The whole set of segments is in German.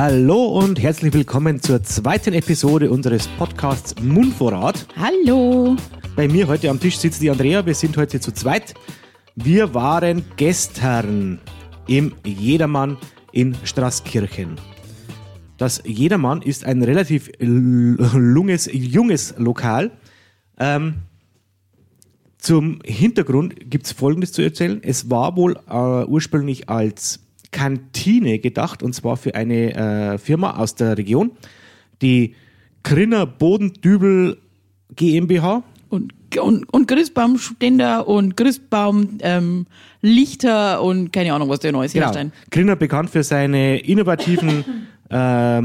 Hallo und herzlich willkommen zur zweiten Episode unseres Podcasts Mundvorrat. Hallo. Bei mir heute am Tisch sitzt die Andrea, wir sind heute zu zweit. Wir waren gestern im Jedermann in Straßkirchen. Das Jedermann ist ein relativ lunges, junges Lokal. Ähm, zum Hintergrund gibt es Folgendes zu erzählen. Es war wohl äh, ursprünglich als Kantine gedacht und zwar für eine äh, Firma aus der Region, die Grinner Bodendübel GmbH. Und, und, und Christbaumständer und Christbaum ähm, Lichter und keine Ahnung, was der Neues Genau. herstellen. Grinner bekannt für seine innovativen äh,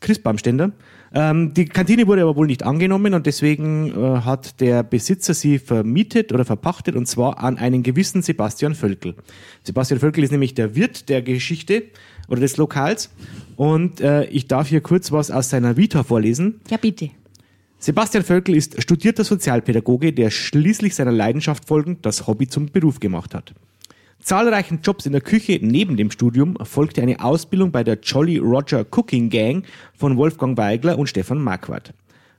Christbaumständer. Ähm, die Kantine wurde aber wohl nicht angenommen und deswegen äh, hat der Besitzer sie vermietet oder verpachtet und zwar an einen gewissen Sebastian Völkel. Sebastian Völkel ist nämlich der Wirt der Geschichte oder des Lokals und äh, ich darf hier kurz was aus seiner Vita vorlesen. Ja, bitte. Sebastian Völkel ist studierter Sozialpädagoge, der schließlich seiner Leidenschaft folgend das Hobby zum Beruf gemacht hat. Zahlreichen Jobs in der Küche neben dem Studium folgte eine Ausbildung bei der Jolly Roger Cooking Gang von Wolfgang Weigler und Stefan Marquardt.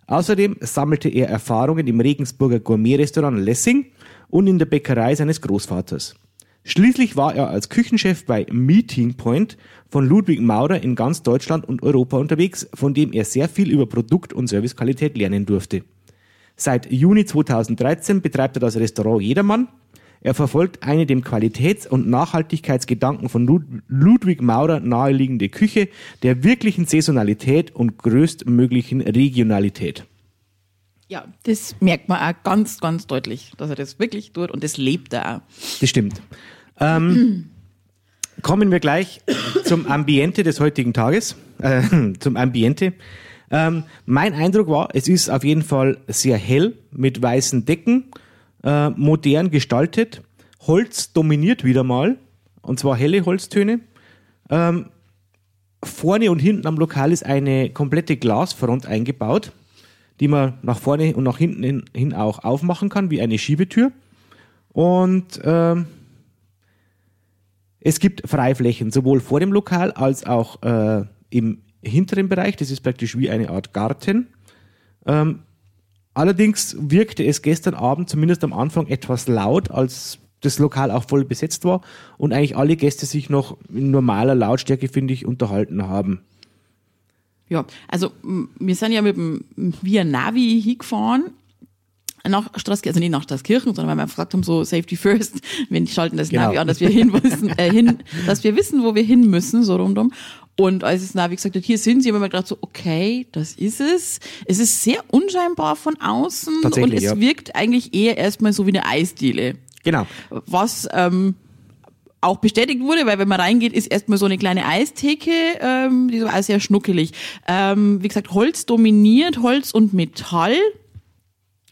Außerdem sammelte er Erfahrungen im Regensburger Gourmet-Restaurant Lessing und in der Bäckerei seines Großvaters. Schließlich war er als Küchenchef bei Meeting Point von Ludwig Maurer in ganz Deutschland und Europa unterwegs, von dem er sehr viel über Produkt- und Servicequalität lernen durfte. Seit Juni 2013 betreibt er das Restaurant Jedermann. Er verfolgt eine dem Qualitäts- und Nachhaltigkeitsgedanken von Lud Ludwig Maurer naheliegende Küche der wirklichen Saisonalität und größtmöglichen Regionalität. Ja, das merkt man auch ganz, ganz deutlich, dass er das wirklich tut und das lebt er auch. Das stimmt. Ähm, kommen wir gleich zum Ambiente des heutigen Tages. Äh, zum Ambiente. Ähm, mein Eindruck war, es ist auf jeden Fall sehr hell mit weißen Decken, äh, modern gestaltet. Holz dominiert wieder mal, und zwar helle Holztöne. Ähm, vorne und hinten am Lokal ist eine komplette Glasfront eingebaut, die man nach vorne und nach hinten hin, hin auch aufmachen kann, wie eine Schiebetür. Und ähm, es gibt Freiflächen, sowohl vor dem Lokal als auch äh, im hinteren Bereich. Das ist praktisch wie eine Art Garten. Ähm, allerdings wirkte es gestern Abend, zumindest am Anfang, etwas laut, als das Lokal auch voll besetzt war und eigentlich alle Gäste sich noch in normaler Lautstärke, finde ich, unterhalten haben. Ja, also wir sind ja mit dem Via Navi hingefahren nach Straßkirchen, also nicht nach Straßkirchen, sondern weil wir gesagt haben, so Safety First, wir schalten das Genau. Navi an, dass wir hin müssen, äh, hin, dass wir wissen, wo wir hin müssen, so rundum. Und als das Navi gesagt hat, hier sind sie, haben wir gedacht so, okay, das ist es. Es ist sehr unscheinbar von außen und es ja. wirkt eigentlich eher erstmal so wie eine Eisdiele. Genau. Was ähm, auch bestätigt wurde, weil wenn man reingeht, ist erstmal so eine kleine Eistheke, ähm, die ist auch sehr schnuckelig. Ähm, wie gesagt, Holz dominiert, Holz und Metall.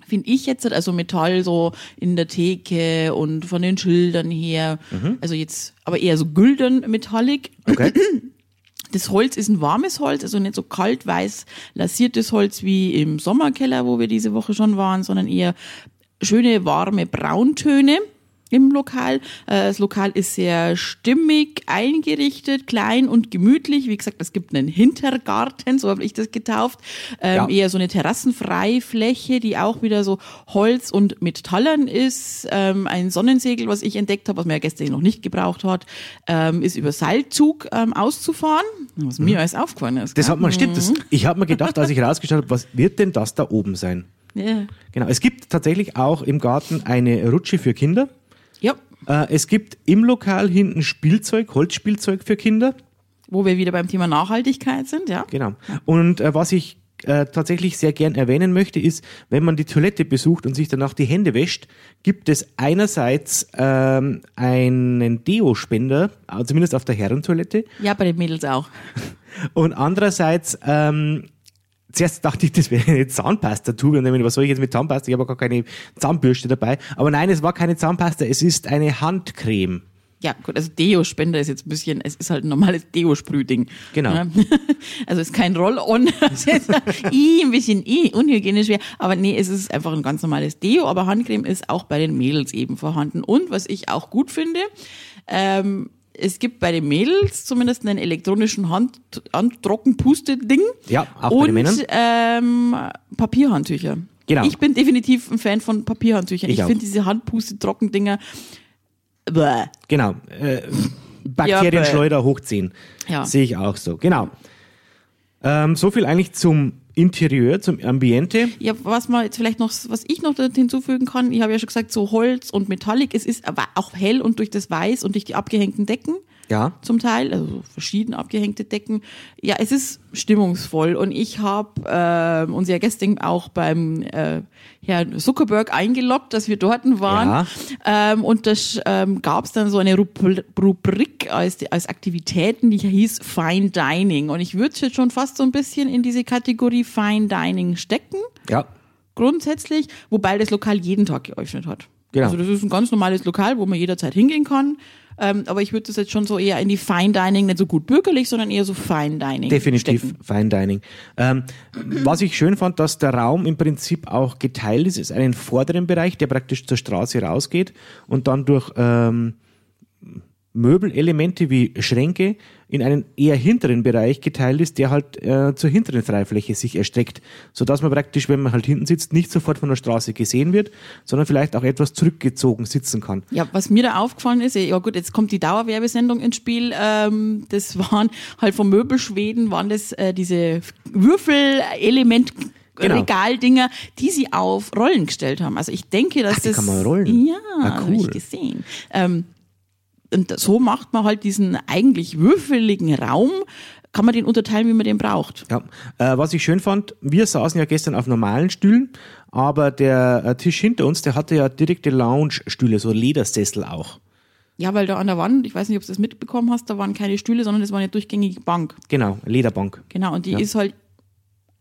Finde ich jetzt, also Metall so in der Theke und von den Schildern her. Also jetzt, aber eher so gülden metallic. Okay. Das Holz ist ein warmes Holz, also nicht so kalt weiß lasiertes Holz wie im Sommerkeller, wo wir diese Woche schon waren, sondern eher schöne warme Brauntöne im Lokal. Äh, Das Lokal ist sehr stimmig eingerichtet, klein und gemütlich. Wie gesagt, es gibt einen Hintergarten, so habe ich das getauft. Ähm, Ja. Eher so eine Terrassenfreifläche, die auch wieder so Holz und Metallern ist. Ähm, Ein Sonnensegel, was ich entdeckt habe, was mir ja gestern noch nicht gebraucht hat, ähm, ist über Seilzug ähm, auszufahren. Was mir alles aufgefallen ist. Mhm. Das hat man, stimmt. Das, ich habe mir gedacht, als ich rausgeschaut habe, was wird denn das da oben sein? Ja. Genau. Es gibt tatsächlich auch im Garten eine Rutsche für Kinder. Ja. Äh, es gibt im Lokal hinten Spielzeug, Holzspielzeug für Kinder. Wo wir wieder beim Thema Nachhaltigkeit sind, ja. Genau. Und äh, was ich äh, tatsächlich sehr gern erwähnen möchte, ist, wenn man die Toilette besucht und sich danach die Hände wäscht, gibt es einerseits ähm, einen Deo-Spender, äh, zumindest auf der Herrentoilette, Ja, bei den Mädels auch. und andererseits ähm, Zuerst dachte ich, das wäre eine Zahnpasta-Tube und dann, was soll ich jetzt mit Zahnpasta? Ich habe gar keine Zahnbürste dabei. Aber nein, es war keine Zahnpasta, es ist eine Handcreme. Ja, gut, also Deo-Spender ist jetzt ein bisschen, es ist halt ein normales Deo-Sprühding. Genau. Ja. Also es ist kein Roll-On, i, ein bisschen i, unhygienisch wäre. Aber nee, es ist einfach ein ganz normales Deo, aber Handcreme ist auch bei den Mädels eben vorhanden. Und was ich auch gut finde, ähm, es gibt bei den Mädels zumindest einen elektronischen Hand, Handtrockenpuste-Ding. Ja, auch und, bei den Männern. Ähm, Papierhandtücher. Genau. Ich bin definitiv ein Fan von Papierhandtüchern. Ich Ich, finde diese Handpuste-Trockendinger. Bäh. Genau. Äh, Bakterienschleuder hochziehen. Ja. Sehe ich auch so. Genau. Ähm, so viel eigentlich zum Interieur, zum Ambiente. Ja, was man jetzt vielleicht noch, was ich noch hinzufügen kann, ich habe ja schon gesagt, so Holz und Metallic, es ist aber auch hell und durch das Weiß und durch die abgehängten Decken Ja. zum Teil, also so verschieden abgehängte Decken. Ja, es ist stimmungsvoll und ich habe äh, uns ja gestern auch beim äh, Herrn Zuckerberg eingeloggt, dass wir dort waren. Ähm, und das ähm, gab es dann so eine Rubri- Rubrik als, als Aktivitäten, die hieß Fine Dining. Und ich würde jetzt schon fast so ein bisschen in diese Kategorie Fine Dining stecken Ja. grundsätzlich, wobei das Lokal jeden Tag geöffnet hat. Genau. Also das ist ein ganz normales Lokal, wo man jederzeit hingehen kann. Ähm, aber ich würde das jetzt schon so eher in die Fine Dining, nicht so gut bürgerlich, sondern eher so Fine Dining. Definitiv stecken. Fine Dining. Ähm, was ich schön fand, dass der Raum im Prinzip auch geteilt ist, ist einen vorderen Bereich, der praktisch zur Straße rausgeht und dann durch ähm, Möbelelemente wie Schränke in einen eher hinteren Bereich geteilt ist, der halt äh, zur hinteren Freifläche sich erstreckt, sodass man praktisch, wenn man halt hinten sitzt, nicht sofort von der Straße gesehen wird, sondern vielleicht auch etwas zurückgezogen sitzen kann. Ja, was mir da aufgefallen ist, ja gut, jetzt kommt die Dauerwerbesendung ins Spiel. Ähm, das waren halt vom Möbelschweden, waren das äh, diese Würfelelement. Genau. Regaldinger, die sie auf Rollen gestellt haben. Also ich denke, dass Ach, die das kann man rollen? ja, Ah, habe ich cool. gesehen. Ähm, und so macht man halt diesen eigentlich würfeligen Raum, kann man den unterteilen, wie man den braucht. Ja, äh, was ich schön fand, wir saßen ja gestern auf normalen Stühlen, aber der äh, Tisch hinter uns, der hatte ja direkte Lounge-Stühle, so Ledersessel auch. Ja, weil da an der Wand, ich weiß nicht, ob du das mitbekommen hast, da waren keine Stühle, sondern das war eine durchgängige Bank. Genau, Lederbank. Genau, und die Ja. ist halt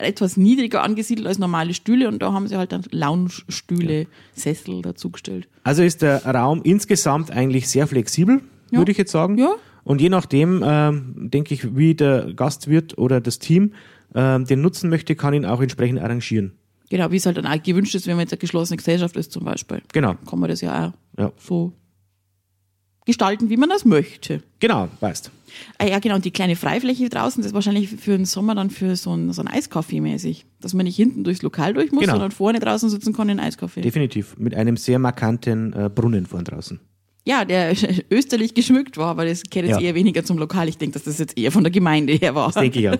etwas niedriger angesiedelt als normale Stühle und da haben sie halt dann Lounge-Stühle, Sessel dazugestellt. Also ist der Raum insgesamt eigentlich sehr flexibel, Ja. würde ich jetzt sagen. Ja. Und je nachdem, ähm, denke ich, wie der Gastwirt oder das Team ähm, den nutzen möchte, kann ihn auch entsprechend arrangieren. Genau, wie es halt dann auch gewünscht ist, wenn man jetzt eine geschlossene Gesellschaft ist zum Beispiel. Genau, Kann man das ja auch ja. so gestalten, wie man das möchte. Genau, weißt. Ah, ja, genau. Und die kleine Freifläche draußen, das ist wahrscheinlich für den Sommer dann für so ein, so ein Eiskaffee mäßig. Dass man nicht hinten durchs Lokal durch muss, Genau. sondern vorne draußen sitzen kann in Eiskaffee. Definitiv. Mit einem sehr markanten äh, Brunnen vorn draußen. Ja, der österlich geschmückt war, aber das gehört jetzt Ja. eher weniger zum Lokal. Ich denke, dass das jetzt eher von der Gemeinde her war. Denke ich auch.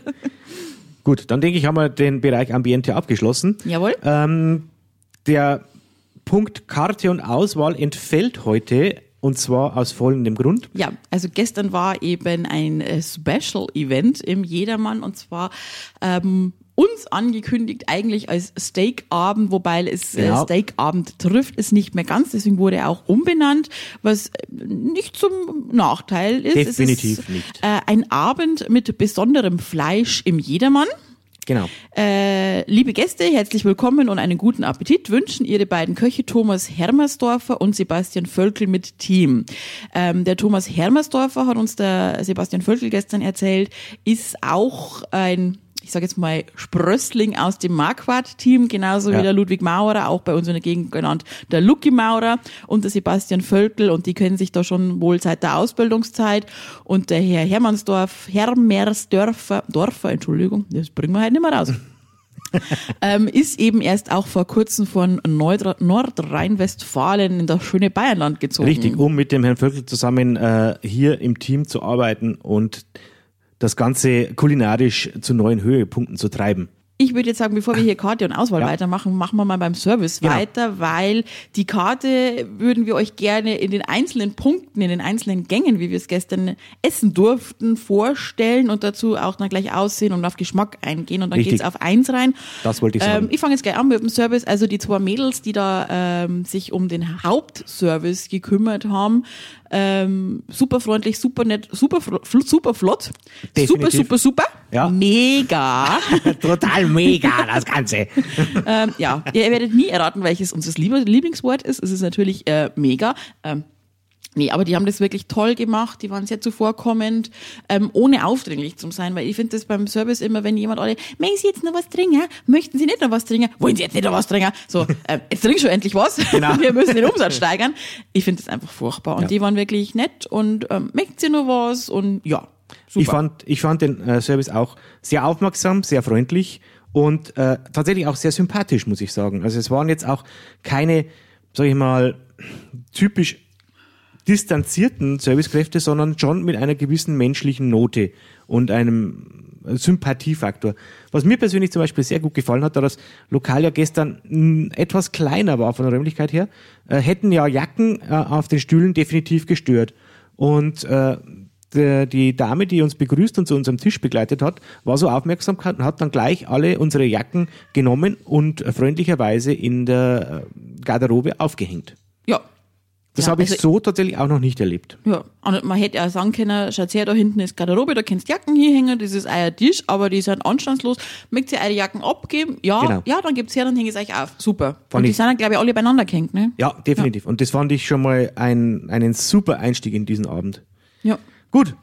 Gut, dann denke ich, haben wir den Bereich Ambiente abgeschlossen. Jawohl. Ähm, der Punkt Karte und Auswahl entfällt heute und zwar aus folgendem Grund. Ja, also gestern war eben ein äh, Special-Event im Jedermann und zwar ähm, uns angekündigt eigentlich als Steakabend, wobei es äh, Genau. Steakabend trifft es nicht mehr ganz, deswegen wurde er auch umbenannt, was äh, nicht zum Nachteil ist. Definitiv es ist, nicht. Äh, ein Abend mit besonderem Fleisch im Jedermann. Genau. Äh, liebe Gäste, herzlich willkommen und einen guten Appetit wünschen Ihre beiden Köche Thomas Hermersdorfer und Sebastian Völkel mit Team. Ähm, der Thomas Hermersdorfer hat uns der Sebastian Völkel gestern erzählt, ist auch ein ich sage jetzt mal Sprössling aus dem Marquardt-Team, genauso Ja. wie der Ludwig Maurer, auch bei uns in der Gegend genannt, der Lucky Maurer und der Sebastian Völkel und die kennen sich da schon wohl seit der Ausbildungszeit und der Herr Hermannsdorf, Hermersdorfer, Dorfer, Entschuldigung, das bringen wir halt nicht mehr raus. ähm, ist eben erst auch vor kurzem von Nordrhein-Westfalen in das schöne Bayernland gezogen. Richtig, um mit dem Herrn Völkel zusammen äh, hier im Team zu arbeiten und das Ganze kulinarisch zu neuen Höhepunkten zu treiben. Ich würde jetzt sagen, bevor wir hier Karte und Auswahl Ja. weitermachen, machen wir mal beim Service Genau. weiter, weil die Karte würden wir euch gerne in den einzelnen Punkten, in den einzelnen Gängen, wie wir es gestern essen durften, vorstellen und dazu auch dann gleich aussehen und auf Geschmack eingehen. Und dann Richtig. geht's auf eins rein. Das wollte ich sagen. Ähm, ich fange jetzt gleich an mit dem Service. Also die zwei Mädels, die da ähm, sich um den Hauptservice gekümmert haben, ähm, super freundlich, super nett, super, super flott, Definitiv. super, super, super, Ja. mega. Total mega, das Ganze. ähm, ja, ihr werdet nie erraten, welches unser Lieb- Lieblingswort ist. Es ist natürlich äh, mega. Ähm, Nee, aber die haben das wirklich toll gemacht, die waren sehr zuvorkommend, ähm, ohne aufdringlich zu sein, weil ich finde das beim Service immer, wenn jemand alle, möchten Sie jetzt noch was trinken? Möchten Sie nicht noch was trinken? Wollen Sie jetzt nicht noch was trinken? So, ähm, jetzt trink schon endlich was. Genau. Wir müssen den Umsatz steigern. Ich finde das einfach furchtbar. Und Ja. die waren wirklich nett und ähm, möchten Sie noch was? Und ja, super. Ich fand, ich fand den äh, Service auch sehr aufmerksam, sehr freundlich und äh, tatsächlich auch sehr sympathisch, muss ich sagen. Also es waren jetzt auch keine, sag ich mal, typisch distanzierten Servicekräfte, sondern schon mit einer gewissen menschlichen Note und einem Sympathiefaktor. Was mir persönlich zum Beispiel sehr gut gefallen hat, da das Lokal ja gestern etwas kleiner war von der Räumlichkeit her, äh, hätten ja Jacken äh, auf den Stühlen definitiv gestört. Und äh, der, die Dame, die uns begrüßt und zu unserem Tisch begleitet hat, war so aufmerksam und hat dann gleich alle unsere Jacken genommen und äh, freundlicherweise in der äh, Garderobe aufgehängt. ja. Das ja, habe ich also- so tatsächlich auch noch nicht erlebt. Ja, und man hätte auch sagen können, schaut her, da hinten ist Garderobe, da kannst Jacken hier hängen, das ist euer Tisch, aber die sind anstandslos. Mögt ihr eure Jacken abgeben? Ja, Genau. ja, dann gibt's her, dann hänge ich euch auf. Super. Fand und die sind dann, glaube ich, alle beieinander gehängt, ne? Ja, definitiv. Und das fand ich schon mal ein, einen super Einstieg in diesen Abend. Ja. Gut,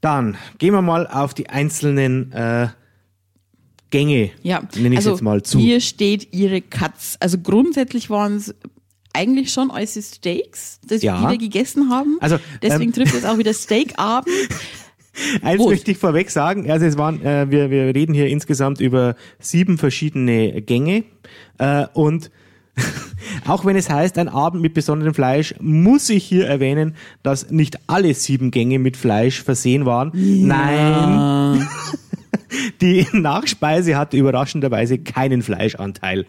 dann gehen wir mal auf die einzelnen äh, Gänge, Ja, nenne ich also jetzt mal zu. hier steht ihre Katz. Also grundsätzlich waren es eigentlich schon alles Steaks, das Ja. wir wieder gegessen haben. Also, Deswegen ähm, trifft es auch wieder Steakabend. Eins Prost. möchte ich vorweg sagen, also es waren, äh, wir, wir reden hier insgesamt über sieben verschiedene Gänge äh, und auch wenn es heißt, ein Abend mit besonderem Fleisch, muss ich hier erwähnen, dass nicht alle sieben Gänge mit Fleisch versehen waren. Nein, die Nachspeise hatte überraschenderweise keinen Fleischanteil.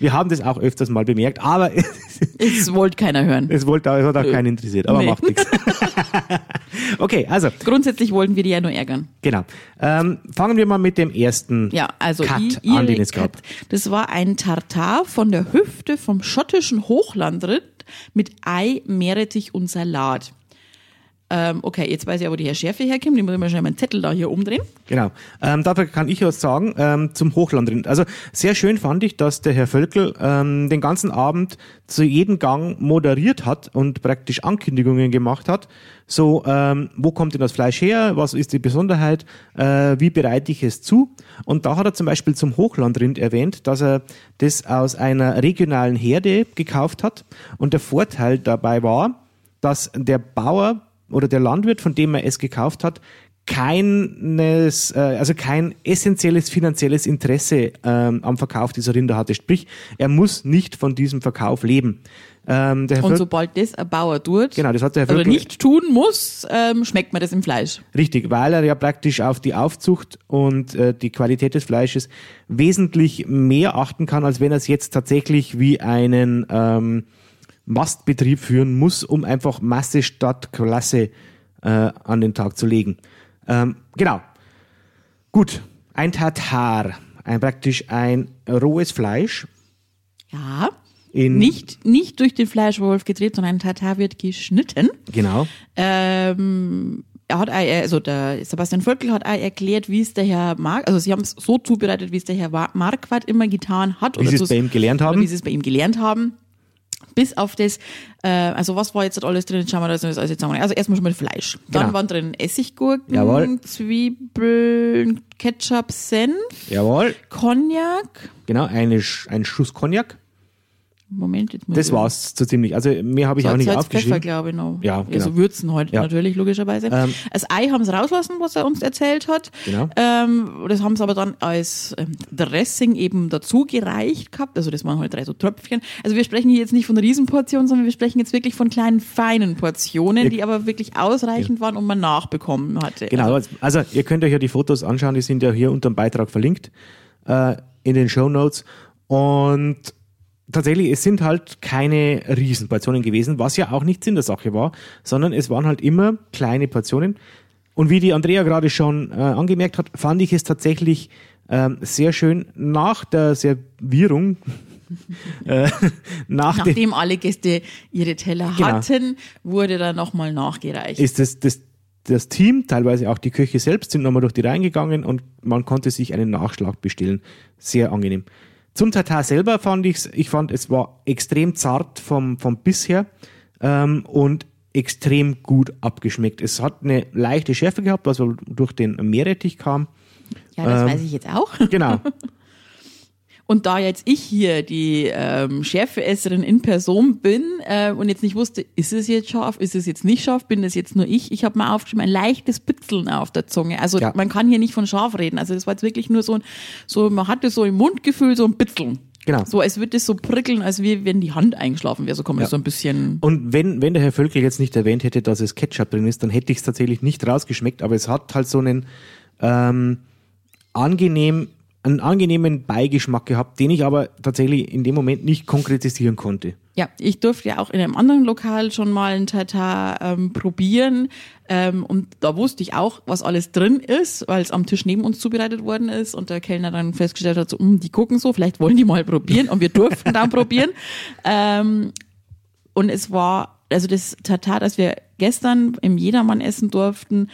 Wir haben das auch öfters mal bemerkt, aber Es wollte keiner hören. es wollte, es hat auch keinen interessiert, aber Nee. macht nichts. okay, also Grundsätzlich wollten wir die ja nur ärgern. Genau. Ähm, fangen wir mal mit dem ersten Ja, also Cut i- an, den es gab. Cut. Das war ein Tartar von der Hüfte vom schottischen Hochlandrind mit Ei, Meerrettich und Salat. Ähm, okay, jetzt weiß ich, wo die Herr Schärfe herkommt. Ich muss mal schnell meinen Zettel da hier umdrehen. Genau. Ähm, dafür kann ich was sagen ähm, zum Hochlandrind. Also sehr schön fand ich, dass der Herr Völkel ähm, den ganzen Abend zu jedem Gang moderiert hat und praktisch Ankündigungen gemacht hat. So, ähm, wo kommt denn das Fleisch her? Was ist die Besonderheit? Äh, wie bereite ich es zu? Und da hat er zum Beispiel zum Hochlandrind erwähnt, dass er das aus einer regionalen Herde gekauft hat. Und der Vorteil dabei war, dass der Bauer oder der Landwirt, von dem er es gekauft hat, keines, äh, also kein essentielles finanzielles Interesse ähm, am Verkauf dieser Rinder hatte. Sprich, er muss nicht von diesem Verkauf leben. Ähm, der Herr Und Völk- sobald das ein Bauer tut, Genau, das hat der Herr oder nicht tun muss, ähm, schmeckt man das im Fleisch. Richtig, weil er ja praktisch auf die Aufzucht und äh, die Qualität des Fleisches wesentlich mehr achten kann, als wenn er es jetzt tatsächlich wie einen ähm, Mastbetrieb führen muss, um einfach Masse statt Klasse äh, an den Tag zu legen. Ähm, genau. Gut, ein Tartar, ein praktisch ein rohes Fleisch Ja. Nicht, nicht durch den Fleischwolf gedreht, sondern ein Tartar wird geschnitten. genau Ähm, er hat, auch- also der Sebastian Völkel hat auch erklärt, wie es der Herr Mark, also sie haben es so zubereitet, wie es der Herr Marquardt immer getan hat. Wie sie es bei ihm gelernt haben. Wie sie es bei ihm gelernt haben. Bis auf das, äh, also was war jetzt alles drin? Schauen wir das alles jetzt zusammen. Also erstmal schon mal Fleisch. Dann Genau. waren drin Essiggurken, Jawohl. Zwiebeln, Ketchup, Senf, Jawohl, Cognac. genau, eine, ein Schuss Cognac. Moment, jetzt muss Das war's so ziemlich. Also mehr habe ich auch Salz, nicht Salz, aufgeschrieben. Pfeffer, glaube ich, noch. Ja, genau. Also Würzen heute Ja. natürlich, logischerweise. Ähm, das Ei haben sie rauslassen, was er uns erzählt hat. Genau. Ähm, das haben sie aber dann als ähm, Dressing eben dazu gereicht gehabt. Also das waren halt drei so Tröpfchen. Also wir sprechen hier jetzt nicht von Riesenportionen, sondern wir sprechen jetzt wirklich von kleinen, feinen Portionen, die aber wirklich ausreichend waren und man nachbekommen hatte. Genau, Also, also ihr könnt euch ja die Fotos anschauen, die sind ja hier unter dem Beitrag verlinkt, äh, in den Show Notes. Und tatsächlich, es sind halt keine Riesenportionen gewesen, was ja auch nicht Sinn der Sache war, sondern es waren halt immer kleine Portionen. Und wie die Andrea gerade schon äh, angemerkt hat, fand ich es tatsächlich ähm, sehr schön nach der Servierung, äh, nach dem, nachdem alle Gäste ihre Teller Genau. hatten, wurde dann nochmal nachgereicht. ist das, das, das Team, teilweise auch die Köche selbst, sind nochmal durch die Reihen gegangen und man konnte sich einen Nachschlag bestellen. Sehr angenehm. Zum Tatar selber fand ich's, ich fand, es war extrem zart vom, vom Biss her ähm, und extrem gut abgeschmeckt. Es hat eine leichte Schärfe gehabt, was durch den Meerrettich kam. Ja, das Ähm, weiß ich jetzt auch. Genau. Und da jetzt ich hier die ähm, Schärfeesserin in Person bin äh, und jetzt nicht wusste, ist es jetzt scharf, ist es jetzt nicht scharf, bin das jetzt nur ich, ich habe mal aufgeschrieben, ein leichtes Bitzeln auf der Zunge. Also Ja. man kann hier nicht von scharf reden. Also das war jetzt wirklich nur so ein, so man hatte so im Mundgefühl so ein Bitzeln. Genau. So, als würde es so prickeln, als wie wenn die Hand eingeschlafen wäre. So kann man Ja. so ein bisschen. Und wenn, wenn der Herr Völkel jetzt nicht erwähnt hätte, dass es Ketchup drin ist, dann hätte ich es tatsächlich nicht rausgeschmeckt, aber es hat halt so einen ähm, angenehm, einen angenehmen Beigeschmack gehabt, den ich aber tatsächlich in dem Moment nicht konkretisieren konnte. Ja, ich durfte ja auch in einem anderen Lokal schon mal ein Tata ähm, probieren ähm, und da wusste ich auch, was alles drin ist, weil es am Tisch neben uns zubereitet worden ist und der Kellner dann festgestellt hat, so, "Hm, die gucken so, vielleicht wollen die mal probieren und wir durften dann probieren. Ähm, und es war, also das Tatar, das wir gestern im Jedermann essen durften,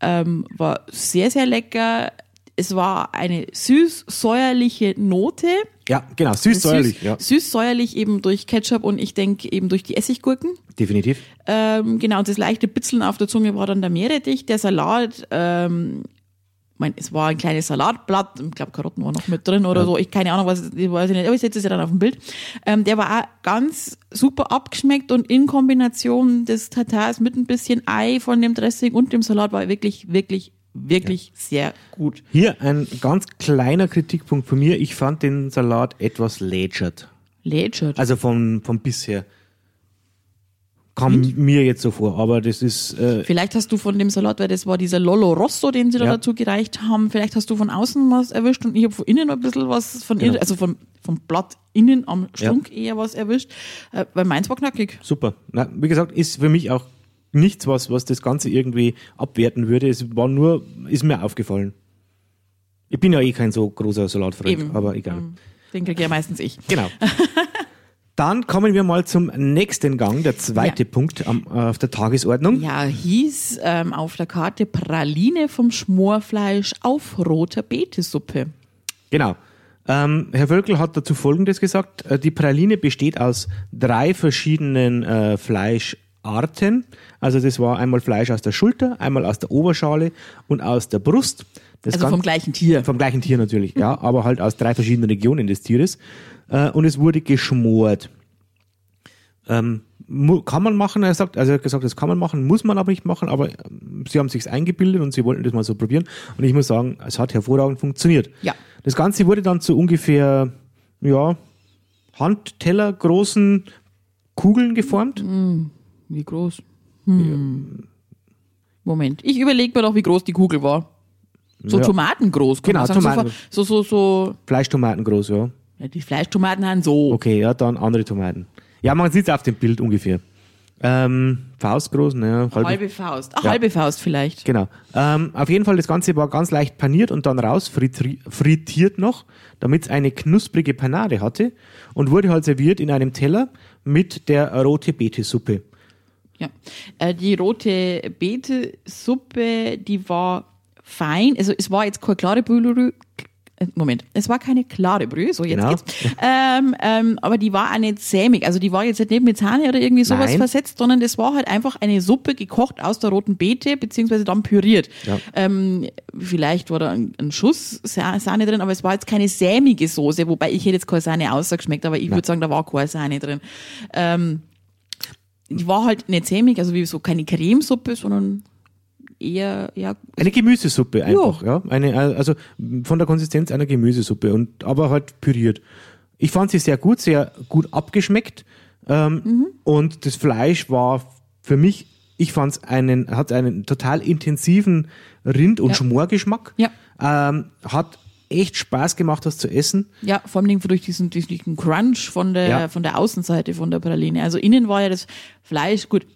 ähm, war sehr, sehr lecker. Es war eine süß-säuerliche Note. Ja, genau, süß-säuerlich, ja, Süß, süß-säuerlich eben durch Ketchup und ich denke eben durch die Essiggurken. definitiv. Ähm, genau, und das leichte Bitzeln auf der Zunge war dann der Meerrettich. Der Salat, ähm, ich mein, es war ein kleines Salatblatt, ich glaube Karotten waren noch mit drin oder so, ich keine Ahnung, was, ich weiß ich nicht, aber ich setze es ja dann auf dem Bild. Ähm, der war auch ganz super abgeschmeckt und in Kombination des Tatars mit ein bisschen Ei von dem Dressing und dem Salat war wirklich, wirklich, wirklich sehr gut. Hier ein ganz kleiner Kritikpunkt von mir. Ich fand den Salat etwas lätschert. Lätschert. Also vom, vom bisher. Kam mir jetzt so vor, aber das ist, äh, Vielleicht hast du von dem Salat, weil das war dieser Lollo Rosso, den sie da Ja. dazu gereicht haben, vielleicht hast du von außen was erwischt und ich habe von innen ein bisschen was, von Genau. innen, also vom, vom Blatt innen am Strunk eher was erwischt, äh, weil meins war knackig. super. Na, wie gesagt, ist für mich auch nichts, was, was das Ganze irgendwie abwerten würde. Es war nur, ist mir aufgefallen. Ich bin ja eh kein so großer Salatfreund, aber egal. Ähm, Den kriege ja meistens ich. Genau. Dann kommen wir mal zum nächsten Gang, der zweite Ja. Punkt am, äh, auf der Tagesordnung. Ja, hieß ähm, auf der Karte Praline vom Schmorfleisch auf roter Betesuppe. Genau. Ähm, Herr Völkel hat dazu Folgendes gesagt. Äh, die Praline besteht aus drei verschiedenen äh, Fleischarten. Also das war einmal Fleisch aus der Schulter, einmal aus der Oberschale und aus der Brust. Das Also vom gleichen Tier. Vom gleichen Tier natürlich, ja, aber halt aus drei verschiedenen Regionen des Tieres. Äh, und es wurde geschmort. Ähm, kann man machen, er sagt, also er hat gesagt, das kann man machen, muss man aber nicht machen, aber ähm, sie haben sich's eingebildet und sie wollten das mal so probieren. Und ich muss sagen, es hat hervorragend funktioniert. Ja. Das Ganze wurde dann zu ungefähr, ja, Handteller großen Kugeln geformt. Wie groß? Hm. Moment, ich überlege mir doch, wie groß die Kugel war. So Ja. tomatengroß, Genau, sagen. Tomaten- So, so, so, Fleischtomaten groß, ja. ja, die Fleischtomaten haben so. Okay, ja, dann andere Tomaten. Ja, man sieht es auf dem Bild ungefähr. Ähm, Faust groß, naja, halbe, Halbe Faust. Ach, Ja. halbe Faust vielleicht. Genau. Ähm, auf jeden Fall, das Ganze war ganz leicht paniert und dann raus frittiert noch, damit es eine knusprige Panade hatte und wurde halt serviert in einem Teller mit der rote Beete-Suppe. Ja. Äh, die rote Beete-Suppe, die war fein. Also es war jetzt keine klare Brühe. Moment, es war keine klare Brühe, so jetzt Genau. geht's. Ähm, ähm, aber die war auch nicht sämig. Also die war jetzt nicht mit Sahne oder irgendwie sowas Nein. versetzt, sondern das war halt einfach eine Suppe gekocht aus der roten Beete, beziehungsweise dann püriert. Ja. Ähm, vielleicht war da ein, ein Schuss Sa- Sahne drin, aber es war jetzt keine sämige Soße, wobei ich hätte jetzt keine Sahne ausgeschmeckt, aber ich würde sagen, da war keine Sahne drin. Ähm, die war halt nicht sämig, also wie so keine Cremesuppe, sondern eher, ja, Eine Gemüsesuppe einfach, ja. Eine, also von der Konsistenz einer Gemüsesuppe und aber halt püriert. Ich fand sie sehr gut, sehr gut abgeschmeckt. Ähm, Mhm. Und das Fleisch war für mich, ich fand es einen, hat einen total intensiven Rind- und Ja. Schmorgeschmack. Ja. Ähm, hat echt Spaß gemacht, das zu essen. ja, vor allem durch diesen, durch diesen Crunch von der, Ja. von der Außenseite von der Praline. Also innen war ja das Fleisch, gut,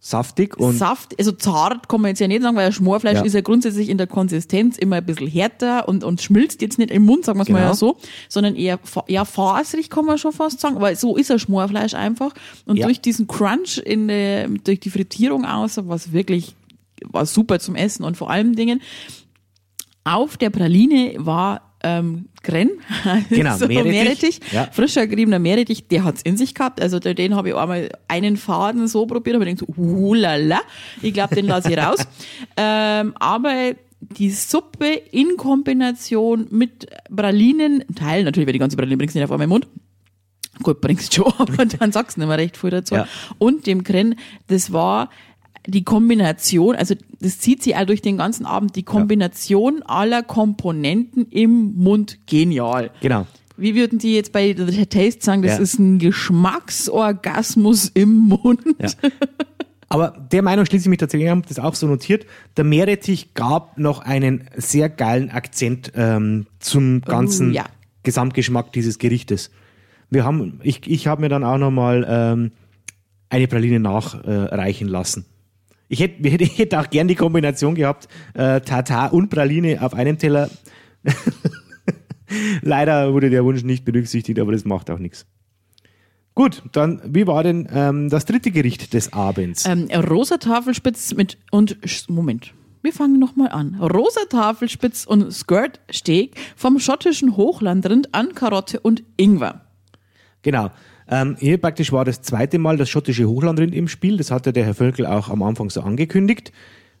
Saftig und Saft, also zart kann man jetzt ja nicht sagen, weil Schmorfleisch Ja. ist ja grundsätzlich in der Konsistenz immer ein bisschen härter und, und schmilzt jetzt nicht im Mund, sagen wir es mal Genau. ja so, sondern eher ja, faserig kann man schon fast sagen, weil so ist ein Schmorfleisch einfach. Und Ja. durch diesen Crunch in durch die Frittierung aus, war es wirklich, war super zum Essen und vor allen Dingen auf der Praline war ähm, Gren, Genau, so Meerrettich. Meerrettich, Ja. frischer geriebener Meerrettich, der hat's in sich gehabt. Also den- habe ich einmal einen Faden so probiert, aber ich denke so, hulala, ich glaube, den lasse ich raus. ähm, aber die Suppe in Kombination mit Pralinen, Teil natürlich, weil die ganze Praline bringst du nicht auf einmal im Mund. Gut, bringst schon, aber dann sagst du nicht mehr recht viel dazu. Ja. Und dem Gren, das war die Kombination, also das zieht sich auch durch den ganzen Abend, die Kombination aller Komponenten im Mund genial. Genau. Wie würden die jetzt bei The Taste sagen, das Ja. ist ein Geschmacksorgasmus im Mund? Ja. Aber der Meinung schließe ich mich tatsächlich, ich habe das auch so notiert. Der Meerrettich gab noch einen sehr geilen Akzent ähm, zum ganzen ja. Gesamtgeschmack dieses Gerichtes. Wir haben, ich, ich habe mir dann auch nochmal ähm, eine Praline nachreichen äh, lassen. Ich hätte, ich hätte auch gern die Kombination gehabt, äh, Tatar und Praline auf einem Teller. Leider wurde der Wunsch nicht berücksichtigt, aber das macht auch nichts. Gut, dann, wie war denn ähm, das dritte Gericht des Abends? Ähm, rosa Tafelspitz mit und Moment. Wir fangen nochmal an. Rosa Tafelspitz und Skirt Steak vom schottischen Hochlandrind an Karotte und Ingwer. Genau. Ähm, hier praktisch war das zweite Mal das schottische Hochlandrind im Spiel. Das hatte der Herr Völkel auch am Anfang so angekündigt.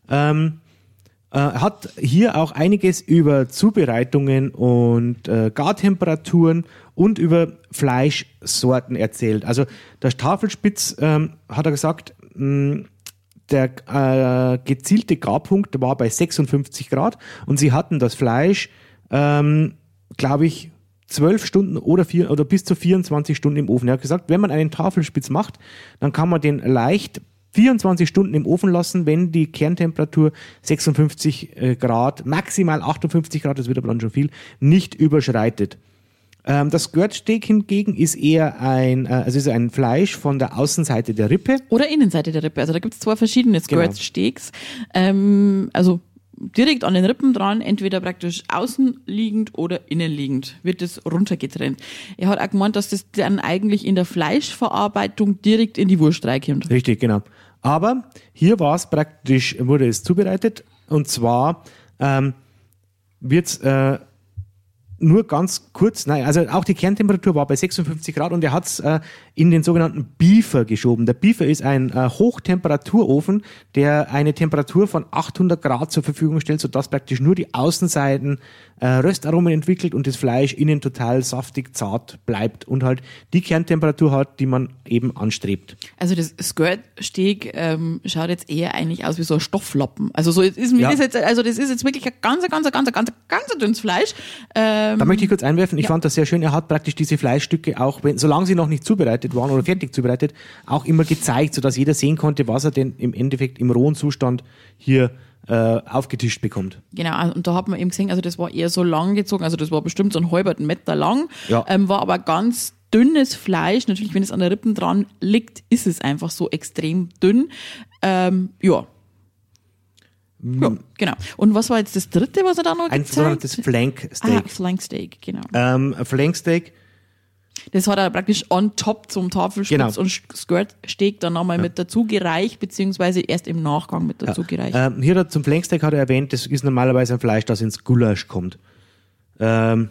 Ähm, äh, hat hier auch einiges über Zubereitungen und äh, Gartemperaturen und über Fleischsorten erzählt. Also der Tafelspitz ähm, hat er gesagt, mh, der äh, gezielte Garpunkt war bei 56 Grad und sie hatten das Fleisch, ähm, glaube ich, 12 Stunden oder, vier, oder bis zu 24 Stunden im Ofen. Er hat gesagt, wenn man einen Tafelspitz macht, dann kann man den leicht 24 Stunden im Ofen lassen, wenn die Kerntemperatur 56 äh, Grad, maximal 58 Grad, das wird aber dann schon viel, nicht überschreitet. Ähm, das Gürtsteak hingegen ist eher ein, äh, also ist ein Fleisch von der Außenseite der Rippe. Oder Innenseite der Rippe. Also da gibt es zwei verschiedene Genau. Ähm, also direkt an den Rippen dran, entweder praktisch außen liegend oder innen liegend, wird das runtergetrennt. Er hat auch gemeint, dass das dann eigentlich in der Fleischverarbeitung direkt in die Wurst reinkommt. Richtig, genau. Aber hier war es praktisch, wurde es zubereitet und zwar ähm, wird äh, nur ganz kurz, nein, also auch die Kerntemperatur war bei 56 Grad und er hat es äh, in den sogenannten Beefer geschoben. Der Beefer ist ein äh, Hochtemperaturofen, der eine Temperatur von 800 Grad zur Verfügung stellt, sodass praktisch nur die Außenseiten äh, Röstaromen entwickelt und das Fleisch innen total saftig, zart bleibt und halt die Kerntemperatur hat, die man eben anstrebt. Also das Skirt Steak ähm, schaut jetzt eher eigentlich aus wie so ein Stofflappen. Also so ist mir Ja. das jetzt, also das ist jetzt wirklich ein ganz, ganz, ganz, ganz, ganz dünnes Fleisch. Ähm, Da möchte ich kurz einwerfen, ich fand das sehr schön, er hat praktisch diese Fleischstücke auch, wenn, solange sie noch nicht zubereitet waren oder fertig zubereitet, auch immer gezeigt, sodass jeder sehen konnte, was er denn im Endeffekt im rohen Zustand hier äh, aufgetischt bekommt. Genau, und da hat man eben gesehen, also das war eher so lang gezogen, also das war bestimmt so ein halberten Meter lang, Ja. ähm, war aber ganz dünnes Fleisch. Natürlich, wenn es an der Rippen dran liegt, ist es einfach so extrem dünn. Ähm, ja. Ja, genau. Und was war jetzt das dritte, was er da noch Ein gezeigt sogenanntes Flanksteak. Ah, Flanksteak, genau. Ähm, ein Flanksteak, Das hat er praktisch on top zum Tafelspitz Genau. und Skirt-Steak dann nochmal mit dazu gereicht, beziehungsweise erst im Nachgang mit dazu gereicht. ähm, hier hat, zum Flanksteak hat er erwähnt, das ist normalerweise ein Fleisch, das ins Gulasch kommt. Ähm,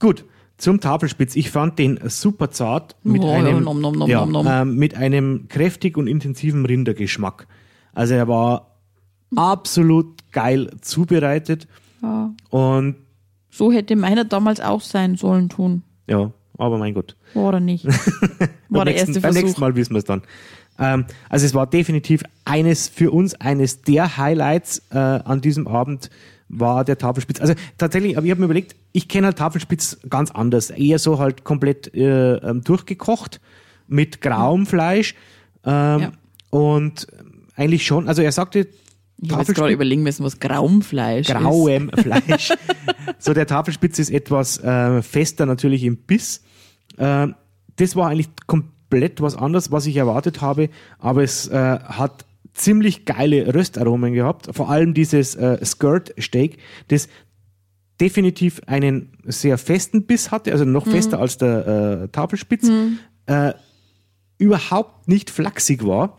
gut, zum Tafelspitz. Ich fand den super zart mit Oh, ja, einem, nom, nom, nom, ja. Ähm, mit einem kräftig und intensiven Rindergeschmack. Also er war absolut geil zubereitet Ja. und So hätte meiner damals auch sein sollen tun. ja, aber mein Gott. War er nicht. War der nächsten, erste beim nächsten Versuch. Mal wissen wir es dann. Ähm, also es war definitiv eines für uns eines der Highlights äh, an diesem Abend war der Tafelspitz. Also tatsächlich, aber ich habe mir überlegt, ich kenne halt Tafelspitz ganz anders. Eher so halt komplett äh, ähm, durchgekocht mit grauem Fleisch. Ähm, Ja. Und eigentlich schon, also er sagte, Ich habe jetzt gerade überlegen müssen, was Graumfleisch ist. grauem Fleisch. so der Tafelspitz ist etwas äh, fester natürlich im Biss. Äh, das war eigentlich komplett was anderes, was ich erwartet habe, aber es äh, hat ziemlich geile Röstaromen gehabt, vor allem dieses äh, Skirt Steak, das definitiv einen sehr festen Biss hatte, also noch fester als der äh, Tafelspitz, äh, überhaupt nicht flachsig war.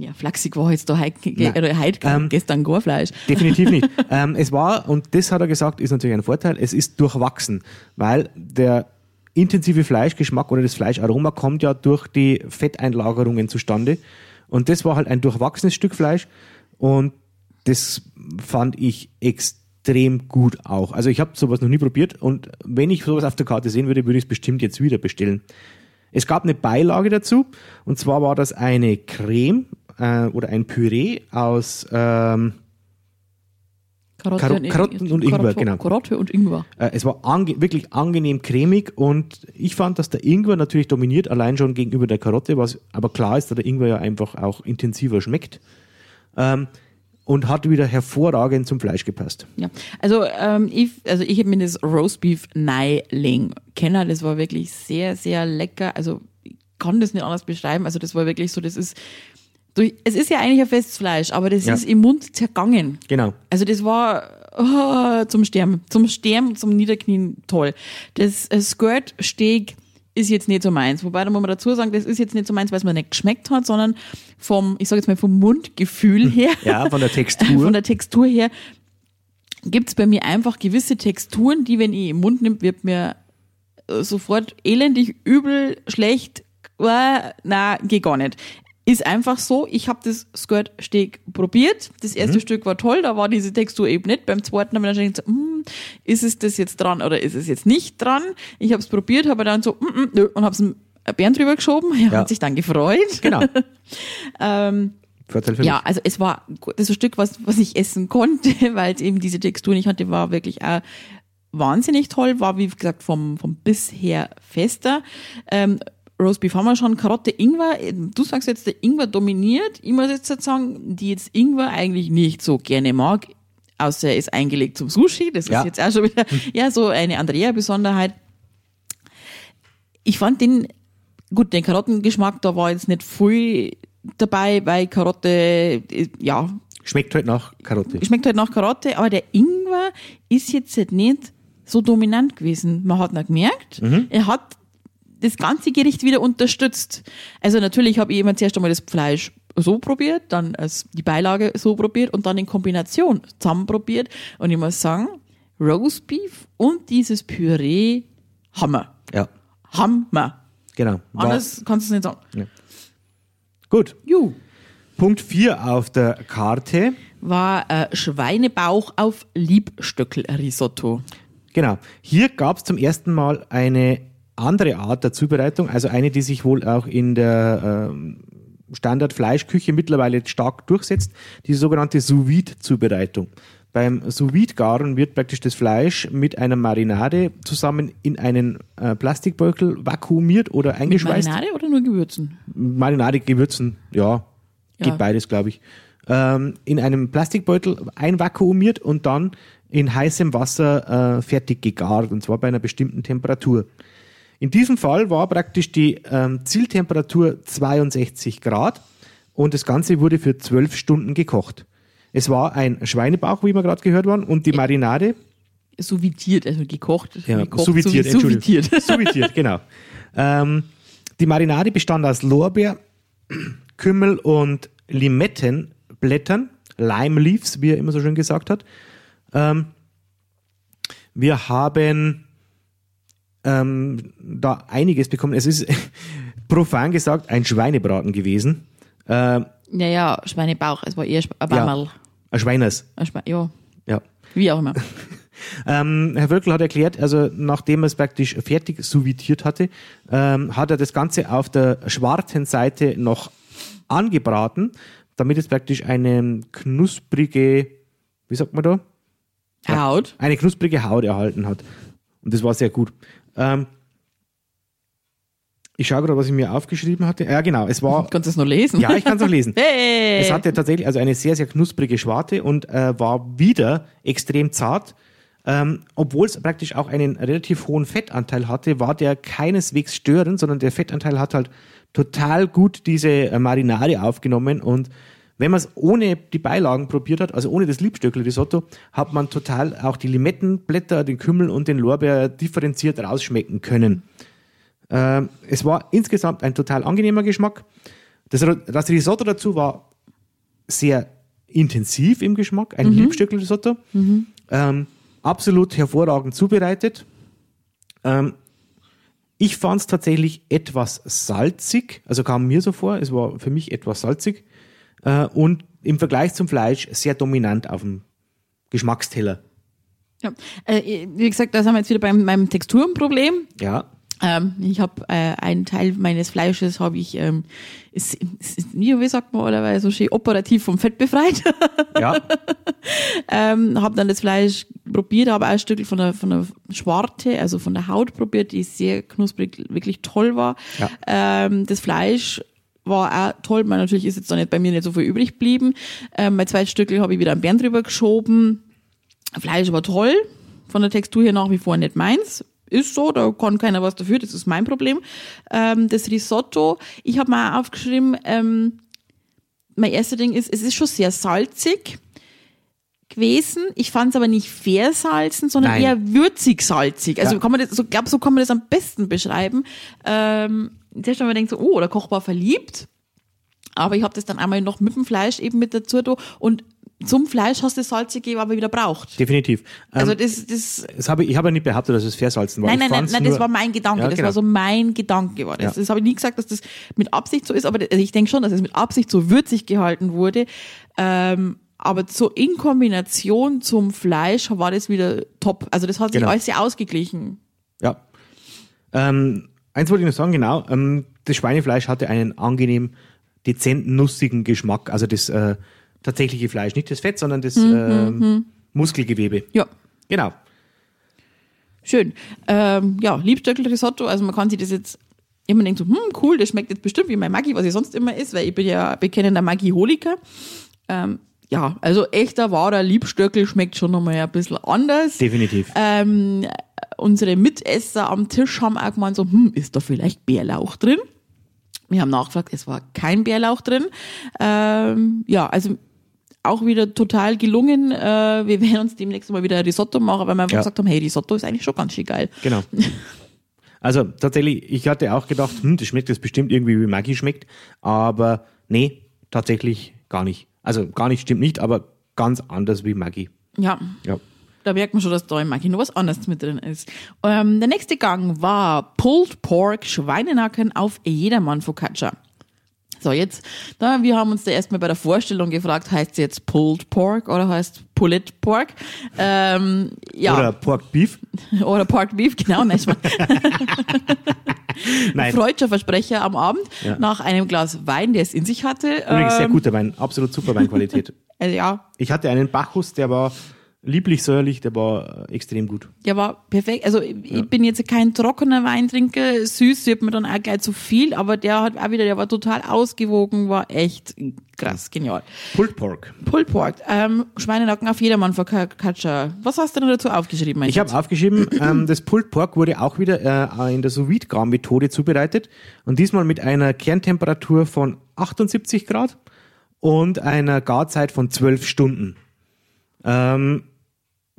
Ja, flachsig war jetzt da heute, oder heute Ähm, gestern gar Fleisch. Definitiv nicht. ähm, es war, und das hat er gesagt, ist natürlich ein Vorteil, es ist durchwachsen, weil der intensive Fleischgeschmack oder das Fleischaroma kommt ja durch die Fetteinlagerungen zustande. Und das war halt ein durchwachsenes Stück Fleisch und das fand ich extrem gut auch. Also ich habe sowas noch nie probiert und wenn ich sowas auf der Karte sehen würde, würde ich es bestimmt jetzt wieder bestellen. Es gab eine Beilage dazu und zwar war das eine Creme äh, oder ein Püree aus ähm, Karotte, Karo- Karotten und Ingwer, Karotte, genau. Karotte und Ingwer. Äh, es war ange wirklich angenehm cremig und ich fand, dass der Ingwer natürlich dominiert, allein schon gegenüber der Karotte, was aber klar ist, da der Ingwer ja einfach auch intensiver schmeckt. Ähm, und hat wieder hervorragend zum Fleisch gepasst. Ja, also ähm, ich, also ich habe mir das Roastbeef Neiling kennen. Das war wirklich sehr, sehr lecker. Also ich kann das nicht anders beschreiben. Also das war wirklich so, das ist, durch, es ist ja eigentlich ein festes Fleisch, aber das Ja. ist im Mund zergangen. Genau. Also das war oh, zum Sterben, zum Sterben, zum Niederknien toll. Das äh, Skirt Steak ist jetzt nicht so meins. Wobei da muss man dazu sagen, das ist jetzt nicht so meins, weil es mir nicht geschmeckt hat, sondern vom, ich sage jetzt mal vom Mundgefühl her. Ja, von der Textur. Von der Textur her gibt's bei mir einfach gewisse Texturen, die, wenn ich im Mund nimmt, wird mir äh, sofort elendig, übel, schlecht. Äh, na, geht gar nicht. Ist einfach so, ich habe das Skirt Steak probiert. Das erste Stück war toll, da war diese Textur eben nicht. Beim zweiten habe ich dann schon gedacht, hm, ist es das jetzt dran oder ist es jetzt nicht dran? Ich habe es probiert, habe dann so, mm, mm, nö, und habe es Bären drüber geschoben. Er Ja. hat sich dann gefreut. Genau. ähm, ja, also es war das Stück, was, was ich essen konnte, weil es eben diese Textur nicht hatte, war wirklich auch wahnsinnig toll, war wie gesagt vom, vom Biss her fester. Ähm, Roastbeef haben wir schon, Karotte, Ingwer. Du sagst jetzt, der Ingwer dominiert. Ich muss jetzt sagen, die jetzt Ingwer eigentlich nicht so gerne mag, außer er ist eingelegt zum Sushi. Das Ja. ist jetzt auch schon wieder ja so eine Andrea-Besonderheit. Ich fand den, gut, den Karottengeschmack, da war jetzt nicht viel dabei, weil Karotte, äh, ja, Schmeckt halt nach Karotte. schmeckt halt nach Karotte, aber der Ingwer ist jetzt halt nicht so dominant gewesen. Man hat noch gemerkt, er hat das ganze Gericht wieder unterstützt. Also natürlich habe ich immer zuerst einmal das Fleisch so probiert, dann die Beilage so probiert und dann in Kombination zusammen probiert. Und ich muss sagen, Roastbeef und dieses Püree Hammer. Ja, Hammer. genau. War, Anders kannst du es nicht sagen. gut. Ju. Punkt 4 auf der Karte. War äh, Schweinebauch auf Liebstöckel-Risotto. Genau. Hier gab es zum ersten Mal eine andere Art der Zubereitung, also eine, die sich wohl auch in der ähm, Standard-Fleischküche mittlerweile stark durchsetzt, die sogenannte Sous-Vide-Zubereitung. Beim Sous-Vide-Garen wird praktisch das Fleisch mit einer Marinade zusammen in einen äh, Plastikbeutel vakuumiert oder eingeschweißt. Marinade oder nur Gewürzen? Marinade, Gewürzen, ja, geht Ja. beides, glaube ich. Ähm, in einem Plastikbeutel einvakuumiert und dann in heißem Wasser äh, fertig gegart, und zwar bei einer bestimmten Temperatur. In diesem Fall war praktisch die ähm, Zieltemperatur 62 Grad und das Ganze wurde für 12 Stunden gekocht. Es war ein Schweinebauch, wie wir gerade gehört haben, und die Marinade, Souvitiert, also gekocht. ja, gekocht, souvitiert, Entschuldigung. Souvitiert, genau. Ähm, die Marinade bestand aus Lorbeer, Kümmel und Limettenblättern, Lime Leaves, wie er immer so schön gesagt hat. Ähm, wir haben ähm, da einiges bekommen. Es ist profan gesagt ein Schweinebraten gewesen. Ähm, Naja, Schweinebauch, es war eher ein Bammerl. ein Schweiners. Ein Schwe- Ja, Ja. wie auch immer. Ähm, Herr Wölkel hat erklärt, also nachdem er es praktisch fertig souvitiert hatte, ähm, hat er das Ganze auf der schwarzen Seite noch angebraten, damit es praktisch eine knusprige, wie sagt man da? Haut. Eine knusprige Haut erhalten hat. Und das war sehr gut. Ähm, ich schaue gerade, was ich mir aufgeschrieben hatte. Ja, genau, es war. Kannst du es noch lesen? Ja, ich kann es noch lesen. Hey! Es hatte tatsächlich also eine sehr, sehr knusprige Schwarte und äh, war wieder extrem zart. Ähm, Obwohl es praktisch auch einen relativ hohen Fettanteil hatte, war der keineswegs störend, sondern der Fettanteil hat halt total gut diese äh, Marinade aufgenommen und wenn man es ohne die Beilagen probiert hat, also ohne das Liebstöckel-Risotto, hat man total auch die Limettenblätter, den Kümmel und den Lorbeer differenziert rausschmecken können. Ähm, es war insgesamt ein total angenehmer Geschmack. Das, das Risotto dazu war sehr intensiv im Geschmack, ein Liebstöckel-Risotto. Ähm, absolut hervorragend zubereitet. Ähm, ich fand es tatsächlich etwas salzig, also kam mir so vor, es war für mich etwas salzig äh, und im Vergleich zum Fleisch sehr dominant auf dem Geschmacksteller. Ja. Äh, wie gesagt, da sind wir jetzt wieder beim meinem Texturenproblem. Ja, Ähm, ich habe äh, einen Teil meines Fleisches habe ich, ähm, ist, ist, wie, wie sagt man allerweise so schön, operativ vom Fett befreit. ja, ähm, habe dann das Fleisch probiert, habe auch ein Stück von der, von der Schwarte, also von der Haut probiert, die sehr knusprig, wirklich toll war. Ja. Ähm, das Fleisch war auch toll, weil natürlich ist jetzt da nicht bei mir nicht so viel übrig geblieben. Ähm, mein zweites Stück habe ich wieder einen Bären drüber geschoben. Fleisch war toll, von der Textur her nach wie vor nicht meins. Ist so, da kann keiner was dafür, das ist mein Problem. Ähm, das Risotto, ich habe mal aufgeschrieben, ähm, mein erster Ding ist, es ist schon sehr salzig gewesen. Ich fand es aber nicht versalzen, sondern Nein. eher würzig salzig. Also Ja. kann man das, so glaube so kann man das am besten beschreiben. Ähm, zuerst einmal denkt so, oh, der Koch war verliebt. Aber ich habe das dann einmal noch mit dem Fleisch eben mit dazu da und zum Fleisch hast du das Salzige aber wieder braucht. definitiv. Ähm, Also das, das, das habe ich, ich habe ja nicht behauptet, dass es versalzen war. nein, nein, nein, nein, das war mein Gedanke. Ja, das genau. war so mein Gedanke. War das. Ja. das habe ich nie gesagt, dass das mit Absicht so ist, aber also ich denke schon, dass es mit Absicht so würzig gehalten wurde. Ähm, aber so in Kombination zum Fleisch war das wieder top. Also das hat sich Genau. alles sehr ausgeglichen. Ja. Ähm, eins wollte ich noch sagen, genau. Ähm, das Schweinefleisch hatte einen angenehm dezent nussigen Geschmack. Also das äh, tatsächliche Fleisch, nicht das Fett, sondern das ähm, Muskelgewebe. Ja. Genau. Schön. Ähm, ja, Liebstöckel-Risotto, also man kann sich das jetzt immer denkt so, hm, cool, das schmeckt jetzt bestimmt wie mein Maggi, was ich sonst immer isst, weil ich bin ja bekennender Maggi-Holiker. Ähm, ja, also echter, wahrer Liebstöckel schmeckt schon nochmal ein bisschen anders. Definitiv. Ähm, unsere Mitesser am Tisch haben auch gemeint so, hm, ist da vielleicht Bärlauch drin? Wir haben nachgefragt, es war kein Bärlauch drin. Ähm, ja, also auch wieder total gelungen. Äh, wir werden uns demnächst mal wieder Risotto machen, weil wir einfach Ja. gesagt haben, hey, Risotto ist eigentlich schon ganz schön geil. Genau. Also tatsächlich, ich hatte auch gedacht, hm, das schmeckt jetzt bestimmt irgendwie wie Maggi schmeckt, aber nee, tatsächlich gar nicht. Also gar nicht stimmt nicht, aber ganz anders wie Maggi. Ja, Ja. da merkt man schon, dass da im Maggi noch was anderes mit drin ist. Ähm, der nächste Gang war Pulled Pork Schweinenacken auf Jedermann Focaccia. So, jetzt, da, wir haben uns da erstmal bei der Vorstellung gefragt, heißt es jetzt Pulled Pork oder heißt Pulled Pork? Ähm, ja. Oder Pork Beef. Oder Pork Beef, genau. Nein, ich mein, Nein, freudscher Versprecher am Abend Ja. nach einem Glas Wein, der es in sich hatte. übrigens sehr Ähm, guter Wein, absolut super Weinqualität. Also ja, Ich hatte einen Bacchus, der war lieblich säuerlich, der war äh, extrem gut. der war perfekt. Also ich ich bin jetzt kein trockener Weintrinker, süß wird mir dann auch gleich zu viel, aber der hat auch wieder, der war total ausgewogen, war echt krass, genial. Pulled Pork. Pulled Pork, ähm, Schweinenacken auf jedermann Focaccia. Was hast du denn dazu aufgeschrieben? Ich habe aufgeschrieben, ähm, das Pulled Pork wurde auch wieder äh, in der sous vide methode zubereitet und diesmal mit einer Kerntemperatur von 78 Grad und einer Garzeit von 12 Stunden. Ähm,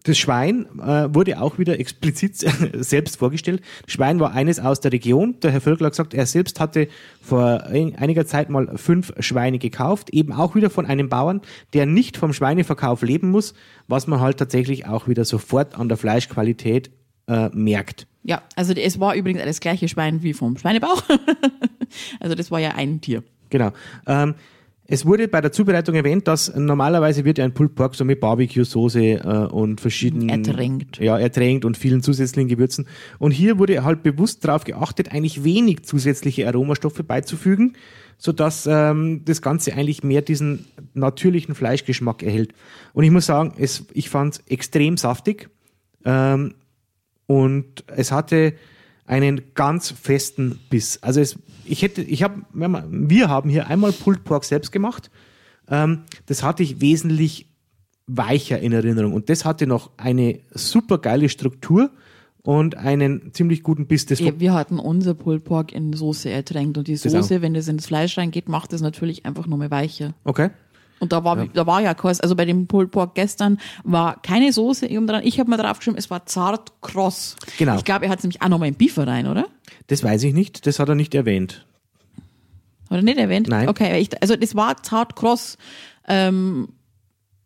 das Schwein äh, wurde auch wieder explizit selbst vorgestellt. Das Schwein war eines aus der Region. Der Herr Völkler hat gesagt, er selbst hatte vor ein- einiger Zeit mal fünf Schweine gekauft, eben auch wieder von einem Bauern, der nicht vom Schweineverkauf leben muss, was man halt tatsächlich auch wieder sofort an der Fleischqualität äh, merkt. Ja, also es war übrigens das gleiche Schwein wie vom Schweinebauch. also das war ja ein Tier. Genau. Ähm, es wurde bei der Zubereitung erwähnt, dass normalerweise wird ja ein Pulled Pork so mit Barbecue-Soße äh, und verschiedenen... Ertränkt. Ja, ertränkt und vielen zusätzlichen Gewürzen. Und hier wurde halt bewusst darauf geachtet, eigentlich wenig zusätzliche Aromastoffe beizufügen, sodass ähm, das Ganze eigentlich mehr diesen natürlichen Fleischgeschmack erhält. Und ich muss sagen, es, ich fand es extrem saftig ähm, und es hatte einen ganz festen Biss. Also es, ich hätte, ich habe, wir haben hier einmal Pulled Pork selbst gemacht. Ähm, das hatte ich wesentlich weicher in Erinnerung und das hatte noch eine super geile Struktur und einen ziemlich guten Biss. Das Ja, wir hatten unser Pulled Pork in Soße ertränkt und die Das Soße, wenn das ins Fleisch reingeht, macht es natürlich einfach nur mehr weicher. okay. Und da war, da war ja kein, also bei dem Pulled Pork gestern war keine Soße eben dran. Ich habe mal drauf geschrieben, es war zart kross. Genau. Ich glaube, er hat nämlich auch noch mal in Beefer rein, oder? Das weiß ich nicht, das hat er nicht erwähnt. Oder nicht erwähnt? Nein. Okay, ich, also das war zart kross. Ähm,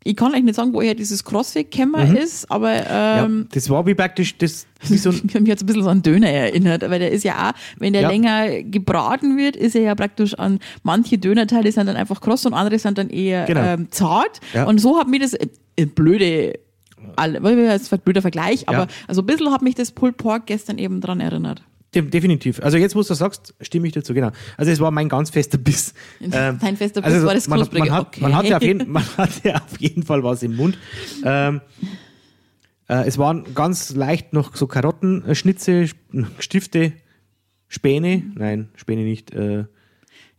ich kann euch nicht sagen, woher dieses Crossfit-Kämmer Mhm. ist, aber Ja, ähm, das war wie praktisch das, wie so mich hat jetzt ein bisschen so an Döner erinnert, weil der ist ja auch, wenn der Ja. länger gebraten wird, ist er ja praktisch an manche Dönerteile sind dann einfach kross und andere sind dann eher Genau. ähm, zart. Ja. Und so hat mir das äh, blöde, wir jetzt ein blöder Vergleich, aber Ja. also ein bisschen hat mich das Pulled Pork gestern eben dran erinnert. De definitiv. Also jetzt, wo du das sagst, stimme ich dazu, genau. Also es war mein ganz fester Biss. Ähm, Dein fester Biss war das man, Knusprige. man, hat, Okay. man, hatte auf jeden, man hatte auf jeden Fall was im Mund. Ähm, äh, es waren ganz leicht noch so Karottenschnitze, Stifte, Späne, nein, Späne nicht, äh,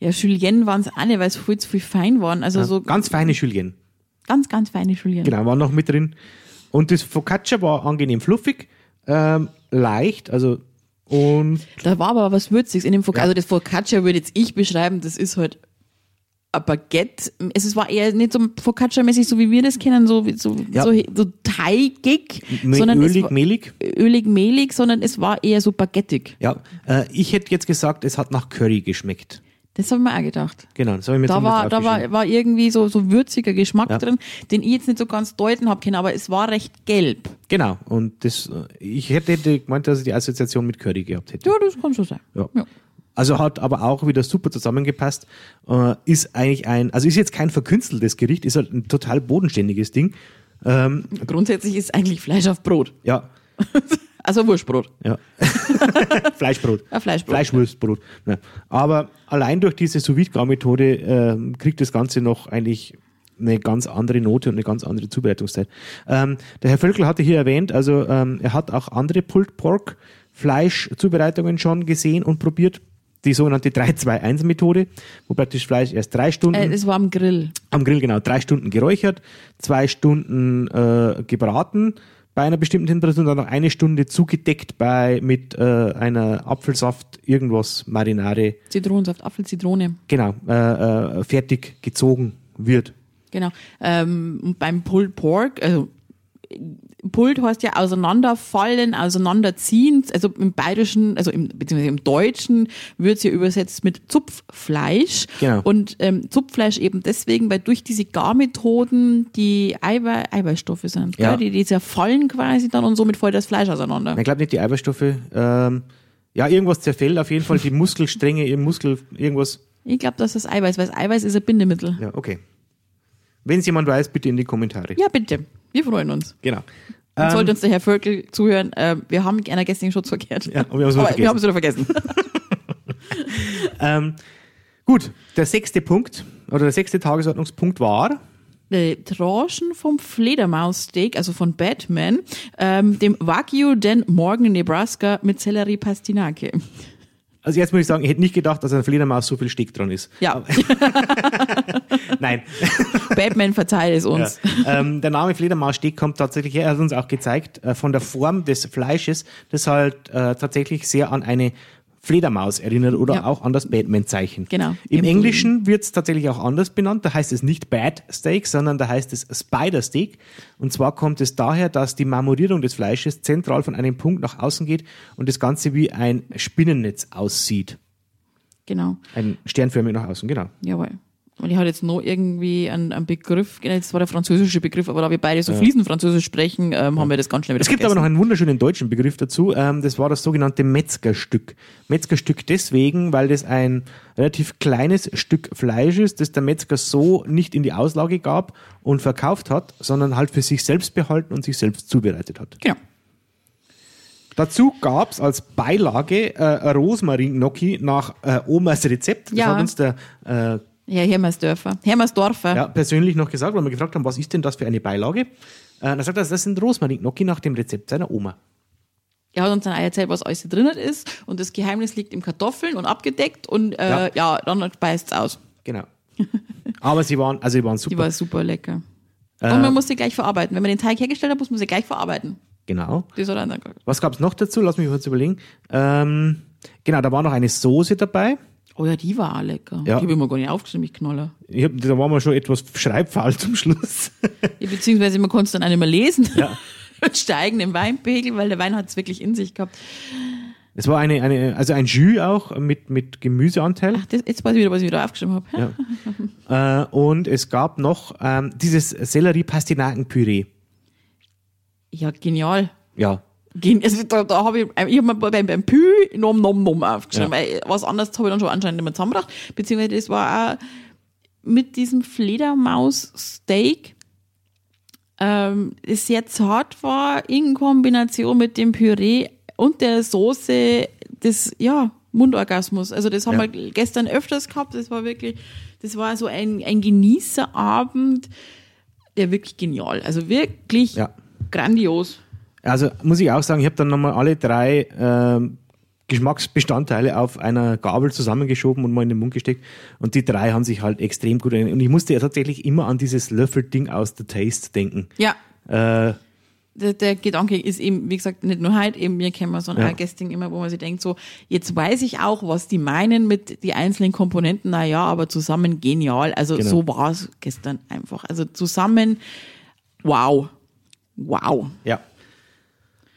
Ja, Julienne waren es auch nicht, weil es viel zu viel fein waren. Also so ganz feine Julienne. ganz, ganz feine Julienne. Genau, waren noch mit drin. Und das Focaccia war angenehm fluffig, ähm, leicht, also und Da war aber was Würziges in dem Focaccia. Ja. Also das Focaccia würde jetzt ich beschreiben, das ist halt ein Baguette. Es ist- war eher nicht so Focaccia-mäßig, so wie wir das kennen, so, so, Ja. so, so teigig, me- sondern es ölig, war, mehlig. ölig, mehlig, sondern es war eher so baguettig. Ja, äh, ich hätte jetzt gesagt, es hat nach Curry geschmeckt. Das habe ich mir auch gedacht. Genau, das habe ich mir Da war, da war, war irgendwie so, so würziger Geschmack Ja. drin, den ich jetzt nicht so ganz deuten habe können, aber es war recht gelb. Genau, und das, ich hätte, hätte gemeint, dass ich die Assoziation mit Curry gehabt hätte. Ja, das kann schon sein. Ja. Ja. Also hat aber auch wieder super zusammengepasst. Äh, ist eigentlich ein, also ist jetzt kein verkünsteltes Gericht, ist halt ein total bodenständiges Ding. Ähm, Grundsätzlich ist eigentlich Fleisch auf Brot. ja, Also Wurstbrot. ja. Fleischbrot. Ja, Fleischbrot. Fleischwurstbrot. Ja. Aber allein durch diese sous methode ähm, kriegt das Ganze noch eigentlich eine ganz andere Note und eine ganz andere Zubereitungszeit. Ähm, der Herr Völkel hatte hier erwähnt, also ähm, er hat auch andere Pulled Pork Fleischzubereitungen schon gesehen und probiert. Die sogenannte 3-2-1-Methode, wo praktisch Fleisch erst drei Stunden Äh, das war am Grill. am Grill genau drei Stunden geräuchert, zwei Stunden äh, gebraten bei einer bestimmten Temperatur und dann noch eine Stunde zugedeckt bei mit äh, einer Apfelsaft irgendwas Marinade Zitronensaft, Apfel, Zitrone. genau äh, äh, fertig gezogen wird. Genau. Ähm, beim Pulled Pork, also Pulled heißt ja auseinanderfallen, auseinanderziehen. Also im Bayerischen, also im, beziehungsweise im Deutschen wird es ja übersetzt mit Zupffleisch. Genau. Und ähm, Zupffleisch eben deswegen, weil durch diese Garmethoden die Eiwei Eiweißstoffe sind. Ja. Die, die zerfallen quasi dann und somit fällt das Fleisch auseinander. Ich glaube nicht die Eiweißstoffe. Ähm, ja, irgendwas zerfällt auf jeden Fall die Muskelstränge, ihr Muskel, irgendwas. Ich glaube, das ist Eiweiß, weil Eiweiß ist ein Bindemittel. Ja, okay. Wenn es jemand weiß, bitte in die Kommentare. Ja, bitte. Wir freuen uns. Genau. Ähm, sollte uns der Herr Völkel zuhören. Äh, wir haben einer gestern Schutz verkehrt. Ja, und wir haben es wieder vergessen. ähm, gut, der sechste Punkt oder der sechste Tagesordnungspunkt war Die Tranchen vom Fledermaussteak, also von Batman, ähm, dem Wagyu den Morgan in Nebraska mit Sellerie Pastinake. Also jetzt muss ich sagen, ich hätte nicht gedacht, dass an der Fledermaus so viel Steak dran ist. Ja, Nein. Batman verzeiht es uns. Ja. Ähm, der Name Fledermaussteak kommt tatsächlich her, er hat uns auch gezeigt, äh, von der Form des Fleisches, das halt äh, tatsächlich sehr an eine Fledermaus erinnert oder Ja. auch an das Batman-Zeichen. Genau. Im Im Englischen wird es tatsächlich auch anders benannt. Da heißt es nicht Bat Steak, sondern da heißt es Spider Steak. Und zwar kommt es daher, dass die Marmorierung des Fleisches zentral von einem Punkt nach außen geht und das Ganze wie ein Spinnennetz aussieht. Genau. Ein sternförmig nach außen, genau. Jawohl. Und ich hatte jetzt noch irgendwie einen, einen Begriff, genau, das war der französische Begriff, aber da wir beide so fließend Französisch sprechen, ähm, haben wir das ganz schnell wieder Es gibt aber noch einen wunderschönen deutschen Begriff dazu. Ähm, das war das sogenannte Metzgerstück. Metzgerstück deswegen, weil das ein relativ kleines Stück Fleisch ist, das der Metzger so nicht in die Auslage gab und verkauft hat, sondern halt für sich selbst behalten und sich selbst zubereitet hat. Genau. Dazu gab's als Beilage äh, Rosmarin-Gnocchi nach äh, Omas Rezept. Das Ja. hat uns der äh, Ja, Hermersdörfer. Hermersdorfer. ja, persönlich noch gesagt, weil wir gefragt haben, was ist denn das für eine Beilage? Äh, dann sagt er, das sind Rosmarin-Gnocchi nach dem Rezept seiner Oma. Er hat uns dann auch erzählt, was alles drin ist und das Geheimnis liegt im Kartoffeln und abgedeckt und äh, Ja. ja. dann speist es aus. Genau. Aber sie waren, also sie waren super. Die war super lecker. Äh. und man muss sie gleich verarbeiten. Wenn man den Teig hergestellt hat, muss man sie gleich verarbeiten. Genau. Das hat er dann gesagt. Was gab's noch dazu? Lass mich kurz überlegen. Ähm, genau, da war noch eine Soße dabei. Oh ja, die war auch lecker. Ja. Die habe ich mir gar nicht aufgeschrieben, ich Knoller. Ich hab, da waren wir schon etwas schreibfaul zum Schluss. Ja, beziehungsweise man konnte es dann auch nicht mehr lesen. Ja. Mit steigendem Weinpegel, weil der Wein hat es wirklich in sich gehabt. Es war eine, eine also ein Jus auch mit, mit Gemüseanteil. Ach, das, jetzt weiß ich wieder, was ich wieder aufgeschrieben habe. Ja. äh, und es gab noch ähm, dieses Sellerie-Pastinaken-Püree. Ja, genial. Ja. Also, da, da habe ich, ich hab mir beim, beim Pü nom nom nom aufgeschrieben, Ja. weil was anderes habe ich dann schon anscheinend nicht mehr zusammengebracht. Beziehungsweise das war auch mit diesem Fledermaus-Steak, ähm, das sehr zart war, in Kombination mit dem Püree und der Soße, das, ja, Mundorgasmus. Also das haben Ja. wir gestern öfters gehabt. Das war wirklich, das war so ein, ein Genießerabend, der wirklich genial. Also wirklich Ja. grandios. Also muss ich auch sagen, ich habe dann nochmal alle drei ähm, Geschmacksbestandteile auf einer Gabel zusammengeschoben und mal in den Mund gesteckt. Und die drei haben sich halt extrem gut erinnert. Und ich musste ja tatsächlich immer an dieses Löffelding aus The Taste denken. Ja, Äh, der, der Gedanke ist eben, wie gesagt, nicht nur heute, eben mir kennen wir so ein Ja. ja. Gästing immer, wo man sich denkt, so, jetzt weiß ich auch, was die meinen mit die einzelnen Komponenten, na ja, aber zusammen genial. Also Genau. so war es gestern einfach. Also zusammen, wow. Wow. ja.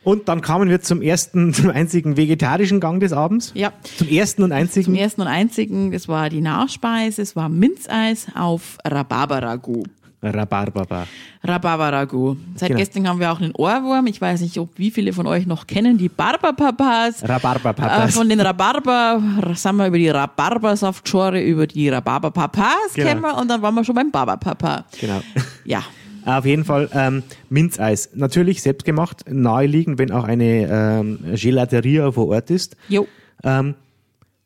Und dann kamen wir zum ersten, zum einzigen vegetarischen Gang des Abends. Ja. Zum ersten und einzigen. Zum ersten und einzigen, das war die Nachspeise, es war Minzeis auf Rhabarberagout. Rhabarbaba. Rhabarberagout. Seit Genau. gestern haben wir auch einen Ohrwurm. Ich weiß nicht, ob wie viele von euch noch kennen, die Barberpapas. Äh, Rhabarberpapas. von den Rhabarber sind wir über die Rhabarbersaftschore, über die Rhabarberpapas Genau. kennen wir und dann waren wir schon beim Barberpapa. Genau. Ja. Auf jeden Fall ähm, Minzeis. Natürlich selbst gemacht, naheliegend, wenn auch eine ähm, Gelateria vor Ort ist. Jo. Ähm,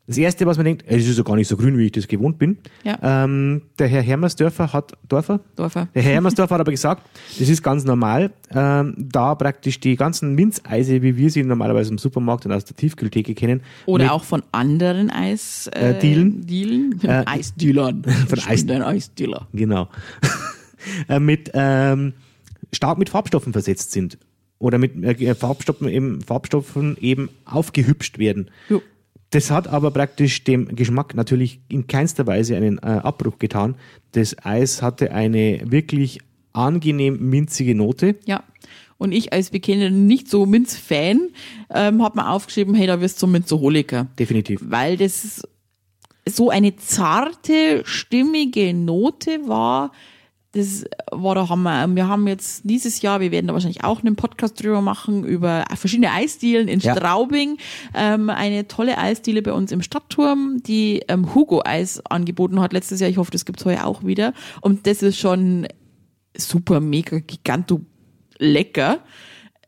das Erste, was man denkt, es ist ja gar nicht so grün, wie ich das gewohnt bin. Ja. Ähm, der Herr Hermersdörfer hat, Dorfer? Dorfer. Der Herr Hermersdorfer hat aber gesagt, das ist ganz normal, ähm, da praktisch die ganzen Minzeise, wie wir sie normalerweise im Supermarkt und aus der Tiefkühltheke kennen, Oder auch von anderen Eis, äh, Äh, Dielen? Dielen. Äh, Eisdealern. von Ich Eis- bin ein Eisdealer. Genau. Äh, mit ähm, stark mit Farbstoffen versetzt sind. Oder mit äh, Farbstoffen eben, Farbstoffen eben aufgehübscht werden. Jo. Das hat aber praktisch dem Geschmack natürlich in keinster Weise einen äh, Abbruch getan. Das Eis hatte eine wirklich angenehm minzige Note. Ja. Und ich als bekennender nicht so Minz-Fan ähm, habe mir aufgeschrieben, hey, da wirst du Minzoholiker. Definitiv. Weil das so eine zarte, stimmige Note war. Das war der Hammer. Wir haben jetzt dieses Jahr, wir werden da wahrscheinlich auch einen Podcast drüber machen, über verschiedene Eisdielen in Ja. Straubing. Ähm, eine tolle Eisdiele bei uns im Stadtturm, die ähm, Hugo Eis angeboten hat letztes Jahr. Ich hoffe, das gibt's heuer auch wieder. Und das ist schon super, mega, giganto lecker.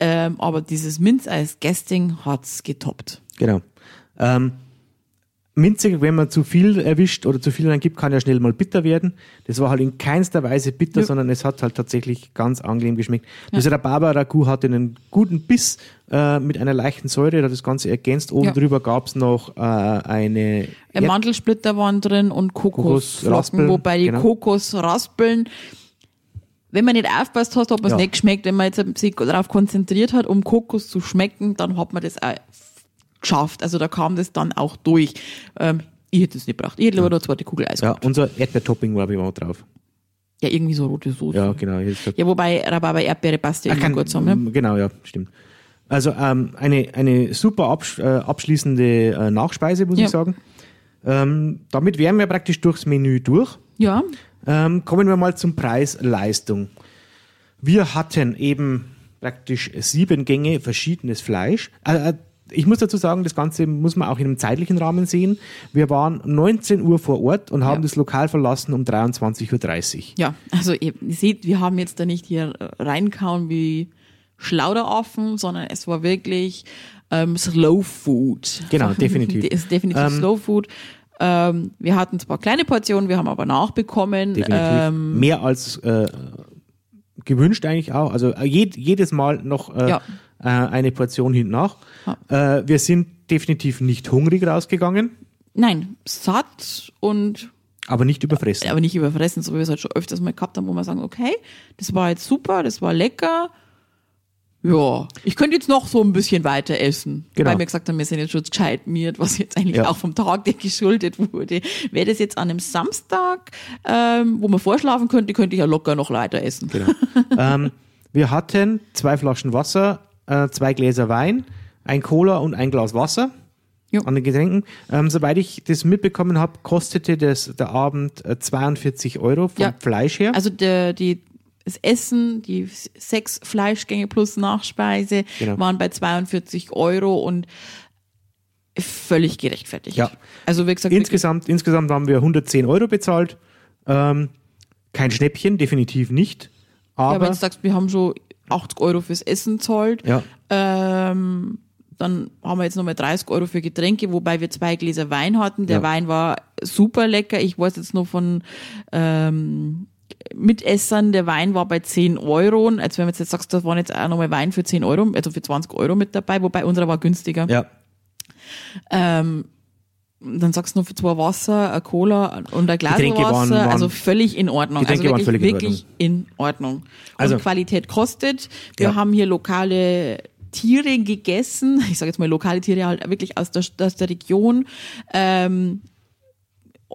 Ähm, aber dieses Minzeis-Gasting hat's getoppt. Genau. Ähm, minzig, wenn man zu viel erwischt oder zu viel reingibt, kann ja schnell mal bitter werden. Das war halt in keinster Weise bitter, Ja. sondern es hat halt tatsächlich ganz angenehm geschmeckt. Das Rhabarber-Ragout hatte einen guten Biss äh, mit einer leichten Säure, der hat das Ganze ergänzt. Oben Ja. drüber gab's noch äh, eine Äh, Mandelsplitter waren drin und Kokosflocken, Kokosraspeln, wobei die genau. Kokosraspeln, wenn man nicht aufpasst hat, hat man es Ja. nicht geschmeckt. Wenn man jetzt sich darauf konzentriert hat, um Kokos zu schmecken, dann hat man das auch geschafft. Also da kam das dann auch durch. Ähm, ich hätte es nicht gebraucht. Ich hätte lieber noch eine zweite Kugel Eis ja, gehabt. unser Erdbeertopping war immer drauf. Ja, irgendwie so rote Soße. Ja, Ja, genau. gesagt, wobei Rhabarber Erdbeere passt ja immer gut zusammen. Ne? Genau, ja, stimmt. Also ähm, eine, eine super absch äh, abschließende äh, Nachspeise, muss Ja. ich sagen. Ähm, damit wären wir praktisch durchs Menü durch. Ja, Ähm, kommen wir mal zum Preis Leistung. Wir hatten eben praktisch sieben Gänge verschiedenes Fleisch. Äh, äh, ich muss dazu sagen, das Ganze muss man auch in einem zeitlichen Rahmen sehen. Wir waren 19 Uhr vor Ort und haben Ja. das Lokal verlassen um 23.30 Uhr. ja. Also ihr seht, wir haben jetzt da nicht hier reinkauen wie Schlauderaffen, sondern es war wirklich ähm, Slow Food. Genau, definitiv. ist definitiv Ähm, Slow Food. Ähm, wir hatten zwar kleine Portionen, wir haben aber nachbekommen. Definitiv. Ähm, Mehr als äh, gewünscht eigentlich auch. Also äh, jed, jedes Mal noch äh, Ja. äh, eine Portion hinten nach. Äh, wir sind definitiv nicht hungrig rausgegangen, nein, satt und aber nicht überfressen. aber nicht überfressen, so wie wir es halt schon öfters mal gehabt haben, wo wir sagen, okay, das war jetzt super, das war lecker. Ja, ich könnte jetzt noch so ein bisschen weiter essen. Genau. Weil wir gesagt haben, wir sind jetzt schon gescheit miert, was jetzt eigentlich Ja. auch vom Tag, der geschuldet wurde. Wäre das jetzt an einem Samstag, ähm, wo man vorschlafen könnte, könnte ich ja locker noch weiter essen. Genau. ähm, wir hatten zwei Flaschen Wasser, äh, zwei Gläser Wein, ein Cola und ein Glas Wasser Jo. an den Getränken. Ähm, soweit ich das mitbekommen habe, kostete das, der Abend äh, 42 Euro vom Ja. Fleisch her. Also der, die, das Essen, die sechs Fleischgänge plus Nachspeise Genau. waren bei 42 Euro und völlig gerechtfertigt. Ja. Also wie gesagt, insgesamt, insgesamt haben wir 110 Euro bezahlt. Ähm, kein Schnäppchen, definitiv nicht. ja, Aber wenn du sagst, wir haben schon 80 Euro fürs Essen zahlt, ja, ähm, dann haben wir jetzt nochmal 30 Euro für Getränke, wobei wir zwei Gläser Wein hatten. Der Ja. Wein war super lecker. Ich weiß jetzt nur von ähm, Mitessern, der Wein war bei 10 Euro. Also wenn du jetzt sagst, da waren jetzt auch nochmal Wein für 10 Euro, also für 20 Euro mit dabei, wobei unserer war günstiger. ja, Ähm, dann sagst du nur für zwei Wasser, ein Cola und ein Glas Wasser, waren- waren- also völlig in Ordnung. Getränke also wirklich, wirklich in Ordnung. Also- und Qualität kostet. Wir Ja. haben hier lokale Tiere gegessen, ich sage jetzt mal lokale Tiere halt wirklich aus der, aus der Region. Ähm,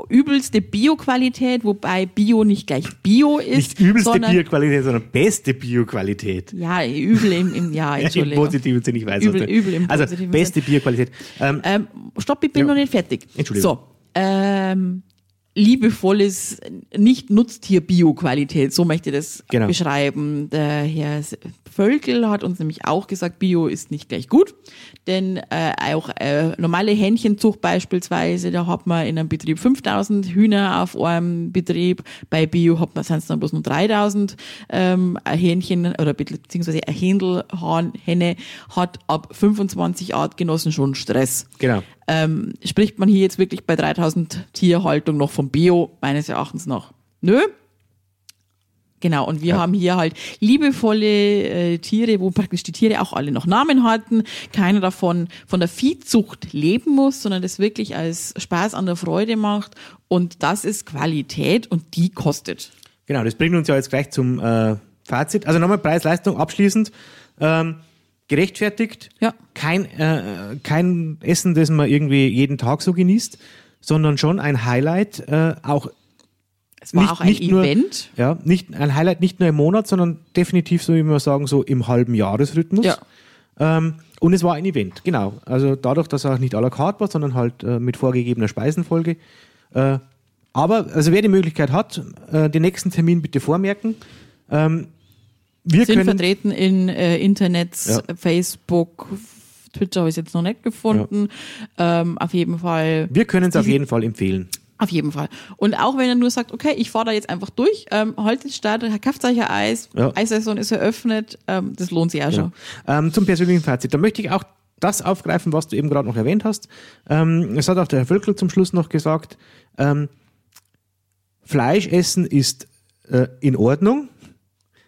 übelste Bio-Qualität, wobei Bio nicht gleich Bio ist, nicht übelste sondern Bioqualität, sondern beste Bioqualität. ja übel im, im ja, Im Entschuldigung. positiven Sinn, ich weiß Übel- was übel im Also beste Bioqualität. Ähm, Ähm, stopp, ich bin Ja. noch nicht fertig. Entschuldigung. So, ähm, liebevolles, nicht Nutztier-Bio-Qualität, so möchte ich das Genau. beschreiben. Der Herr Völkel hat uns nämlich auch gesagt, Bio ist nicht gleich gut, denn äh, auch äh, normale Hähnchenzucht beispielsweise, da hat man in einem Betrieb 5000 Hühner auf einem Betrieb, bei Bio hat man sind es dann bloß nur 3000 ähm, ein Hähnchen oder beziehungsweise ein Händel, Henne hat ab 25 Artgenossen schon Stress genau. ähm, spricht man hier jetzt wirklich bei 3000 Tierhaltung noch vom Bio? Meines Erachtens noch. Nö. Genau, und wir Ja. haben hier halt liebevolle äh, Tiere, wo praktisch die Tiere auch alle noch Namen hatten. Keiner davon von der Viehzucht leben muss, sondern das wirklich als Spaß an der Freude macht. Und das ist Qualität und die kostet. Genau, das bringt uns ja jetzt gleich zum äh, Fazit. Also nochmal Preis-Leistung abschließend. Ähm, gerechtfertigt. Ja. Kein, äh, kein Essen, das man irgendwie jeden Tag so genießt, sondern schon ein Highlight, äh, auch Es war Nicht- auch ein nicht nur- Event. ja, nicht ein Highlight nicht nur im Monat, sondern definitiv, so wie wir sagen, so im halben Jahresrhythmus. Ja. Ähm, und es war ein Event, genau. Also dadurch, dass er auch nicht à la carte war, sondern halt äh, mit vorgegebener Speisenfolge. Äh, aber, also wer die Möglichkeit hat, äh, den nächsten Termin bitte vormerken. Ähm, wir sind können, vertreten in äh, Internets, Ja. Facebook, Twitter habe ich jetzt noch nicht gefunden. Ähm, auf jeden Fall. wir können es auf jeden Fall empfehlen. Auf jeden Fall. Und auch wenn er nur sagt, okay, ich fahre da jetzt einfach durch, ähm, euch ein Eis, Ja. Eissaison ist eröffnet, ähm, das lohnt sich auch Genau. schon. Ähm, zum persönlichen Fazit. Da möchte ich auch das aufgreifen, was du eben gerade noch erwähnt hast. Ähm, es hat auch der Herr Völkel zum Schluss noch gesagt, ähm, Fleisch essen ist äh, in Ordnung.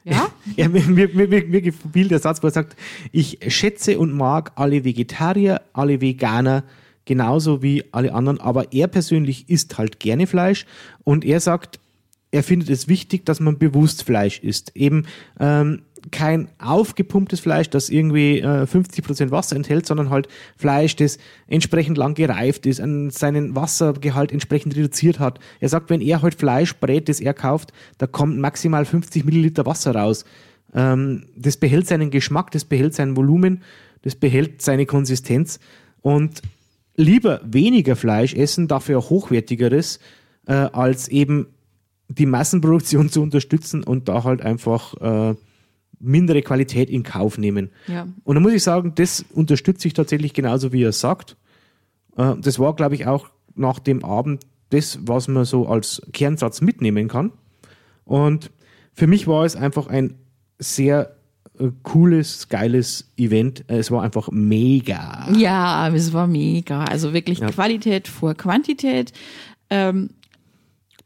Ja? Ja, mir, mir, mir mir gefiel der Satz, wo er sagt, ich schätze und mag alle Vegetarier, alle Veganer genauso wie alle anderen, aber er persönlich isst halt gerne Fleisch und er sagt, er findet es wichtig, dass man bewusst Fleisch isst. Eben ähm, kein aufgepumptes Fleisch, das irgendwie äh, 50% Wasser enthält, sondern halt Fleisch, das entsprechend lang gereift ist, an seinen Wassergehalt entsprechend reduziert hat. Er sagt, wenn er halt Fleisch brät, das er kauft, da kommt maximal 50 Milliliter Wasser raus. Ähm, das behält seinen Geschmack, das behält sein Volumen, das behält seine Konsistenz und lieber weniger Fleisch essen, dafür hochwertigeres, äh, als eben die Massenproduktion zu unterstützen und da halt einfach äh, mindere Qualität in Kauf nehmen. Ja. Und da muss ich sagen, das unterstütze ich tatsächlich genauso, wie er sagt. Äh, das war, glaube ich, auch nach dem Abend das, was man so als Kernsatz mitnehmen kann. Und für mich war es einfach ein sehr cooles, geiles Event. Äh, Es war einfach mega. Ja, es war mega. Also wirklich Ja. Qualität vor Quantität. Ähm,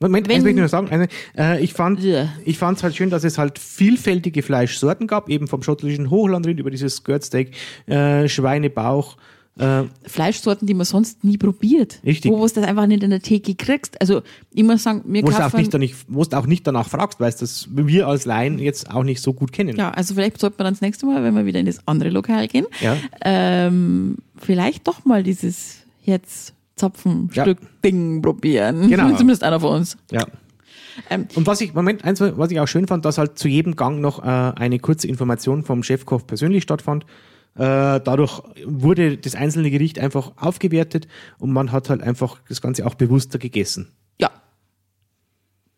Moment, Wenn- eins möchte ich noch sagen. Eine, äh, ich fand Ja. ich fand es halt schön, dass es halt vielfältige Fleischsorten gab, eben vom schottischen Hochlandrind über dieses Skirtsteak, äh, Schweinebauch, äh, Fleischsorten, die man sonst nie probiert. Richtig. Wo du das einfach nicht in der Theke kriegst. Also ich muss sagen, mir wo auch kaufen- nicht, danach, wo du auch nicht danach fragst, weil das wir als Laien jetzt auch nicht so gut kennen. Ja, also vielleicht sollte man dann das nächste Mal, wenn wir wieder in das andere Lokal gehen, Ja. ähm, vielleicht doch mal dieses Herzzapfenstück-Ding probieren. Genau. Zumindest einer von uns. Ja. Ähm, Und was ich, Moment, eins, was ich auch schön fand, dass halt zu jedem Gang noch äh, eine kurze Information vom Chefkoch persönlich stattfand. Äh, dadurch wurde das einzelne Gericht einfach aufgewertet und man hat halt einfach das Ganze auch bewusster gegessen. Ja.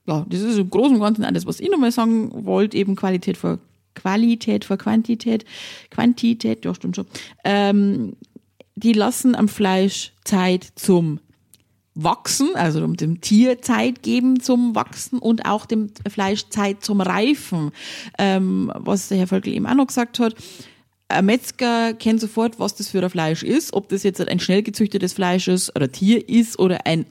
Ja, das ist im Großen und Ganzen alles, was ich nochmal sagen wollte, eben Qualität vor Qualität vor Quantität, Quantität, ja, stimmt schon. Ähm, die lassen am Fleisch Zeit zum Wachsen, also um dem Tier Zeit geben zum Wachsen und auch dem Fleisch Zeit zum Reifen. Ähm, was der Herr Völkel eben auch noch gesagt hat, ein Metzger kennt sofort, was das für ein Fleisch ist, ob das jetzt ein schnell gezüchtetes Fleisch ist oder Tier ist oder ein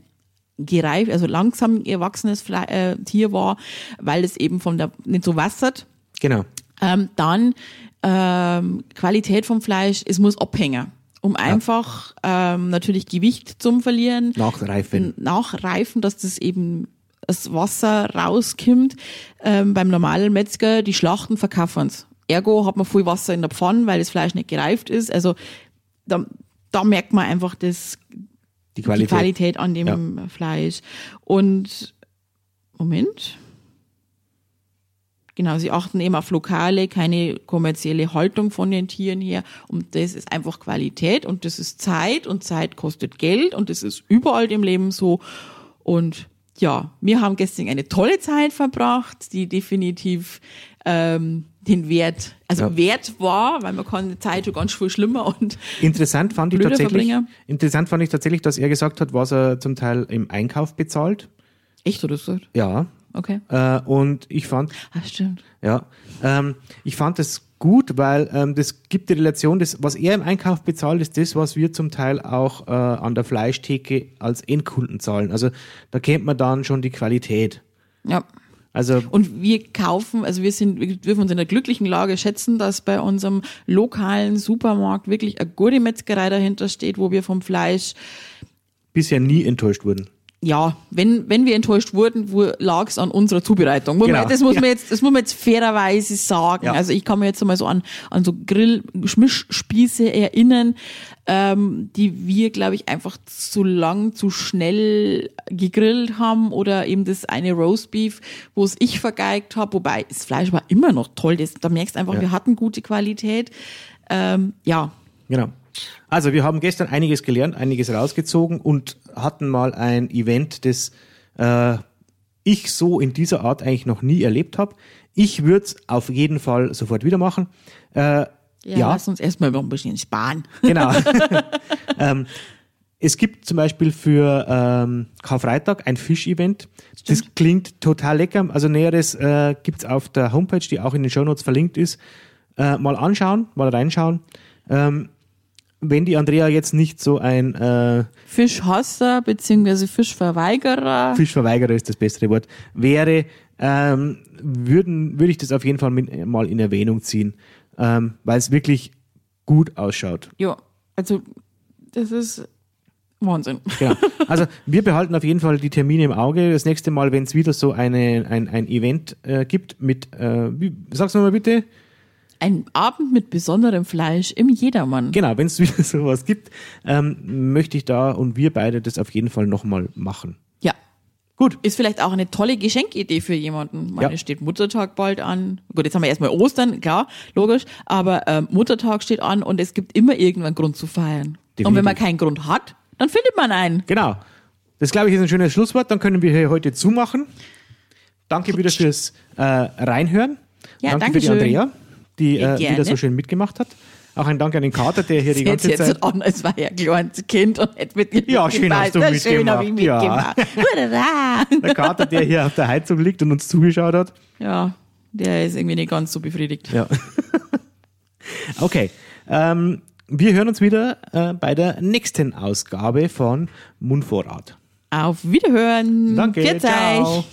gereift, also langsam erwachsenes Fle äh, Tier war, weil es eben von der nicht so wassert. Genau. Ähm, dann ähm, Qualität vom Fleisch, es muss abhängen, um einfach ähm, natürlich Gewicht zum Verlieren, Nachreifen. nachreifen, dass das eben das Wasser rauskommt. Ähm, beim normalen Metzger, die Schlachten verkaufen's. Ergo hat man viel Wasser in der Pfanne, weil das Fleisch nicht gereift ist. Also da, da merkt man einfach das, Die Qualität. die Qualität an dem Fleisch. Und Moment. Genau, sie achten eben auf lokale, keine kommerzielle Haltung von den Tieren her. Und das ist einfach Qualität und das ist Zeit und Zeit kostet Geld und das ist überall im Leben so. Und ja, wir haben gestern eine tolle Zeit verbracht, die definitiv ähm, den Wert, also Ja. wert war, weil man kann die Zeit schon ganz viel schlimmer und Interessant fand ich tatsächlich, Verbringer. interessant fand ich tatsächlich, dass er gesagt hat, was er zum Teil im Einkauf bezahlt. echt oder so. Ja. Okay. Äh, und ich fand, Ah, stimmt. ja, ähm, ich fand das gut, weil ähm, das gibt die Relation, das, was er im Einkauf bezahlt, ist das, was wir zum Teil auch äh, an der Fleischtheke als Endkunden zahlen. Also da kennt man dann schon die Qualität. Ja. Also Und wir kaufen, also wir sind, wir dürfen uns in der glücklichen Lage schätzen, dass bei unserem lokalen Supermarkt wirklich eine gute Metzgerei dahinter steht, wo wir vom Fleisch, bisher nie enttäuscht wurden. Ja, wenn, wenn wir enttäuscht wurden, lag es an unserer Zubereitung. Muss Genau. man, das muss man Ja. jetzt, das muss man jetzt fairerweise sagen. Ja. Also ich kann mir jetzt mal so an, an so Grill-Schmischspieße erinnern, ähm, die wir, glaube ich, einfach zu lang, zu schnell gegrillt haben oder eben das eine Roastbeef, wo es ich vergeigt habe, wobei das Fleisch war immer noch toll. Das, da merkst du einfach, Ja. wir hatten gute Qualität. Ähm, ja, Genau. Also wir haben gestern einiges gelernt, einiges rausgezogen und hatten mal ein Event, das äh, ich so in dieser Art eigentlich noch nie erlebt habe. Ich würde es auf jeden Fall sofort wieder machen. Äh, ja, ja, lass uns erstmal noch ein bisschen sparen. genau. ähm, es gibt zum Beispiel für ähm, Karfreitag ein Fisch-Event. Das klingt total lecker. Also Näheres äh, gibt's auf der Homepage, die auch in den Shownotes verlinkt ist. Äh, mal anschauen, mal reinschauen. Ähm, wenn die Andrea jetzt nicht so ein äh, Fischhasser beziehungsweise Fischverweigerer. Fischverweigerer ist das bessere Wort, wäre, ähm, würden, würde ich das auf jeden Fall mit, mal in Erwähnung ziehen, ähm, weil es wirklich gut ausschaut. Ja, also das ist Wahnsinn. Genau. Also wir behalten auf jeden Fall die Termine im Auge. Das nächste Mal, wenn es wieder so eine, ein, ein Event äh, gibt mit, äh, wie, sag's nochmal bitte, Ein Abend mit besonderem Fleisch im Jedermann. genau, wenn es wieder sowas gibt, ähm, möchte ich da und wir beide das auf jeden Fall nochmal machen. Ja. Gut. Ist vielleicht auch eine tolle Geschenkidee für jemanden. Meine Ja. steht Muttertag bald an. Gut, jetzt haben wir erstmal Ostern, klar, logisch. Aber ähm, Muttertag steht an und es gibt immer irgendwann Grund zu feiern. Und Definitiv. wenn man keinen Grund hat, dann findet man einen. Genau. Das glaube ich ist ein schönes Schlusswort. Dann können wir hier heute zumachen. Danke wieder fürs äh, Reinhören. Ja, danke danke für die schön. Andrea, die äh, wieder gerne. so schön mitgemacht hat. Auch ein Dank an den Kater, der hier die Jetzt ganze jetzt Zeit. an, als war ja ein kleines Kind und hätte mit Ja, schön hast du Ja, Schön hab ich mitgemacht. mitgemacht. Ja. Der Kater, der hier auf der Heizung liegt und uns zugeschaut hat. ja, der ist irgendwie nicht ganz so befriedigt. Ja. okay. Ähm, wir hören uns wieder äh, bei der nächsten Ausgabe von Mundvorrat. Auf Wiederhören. Danke. Ciao.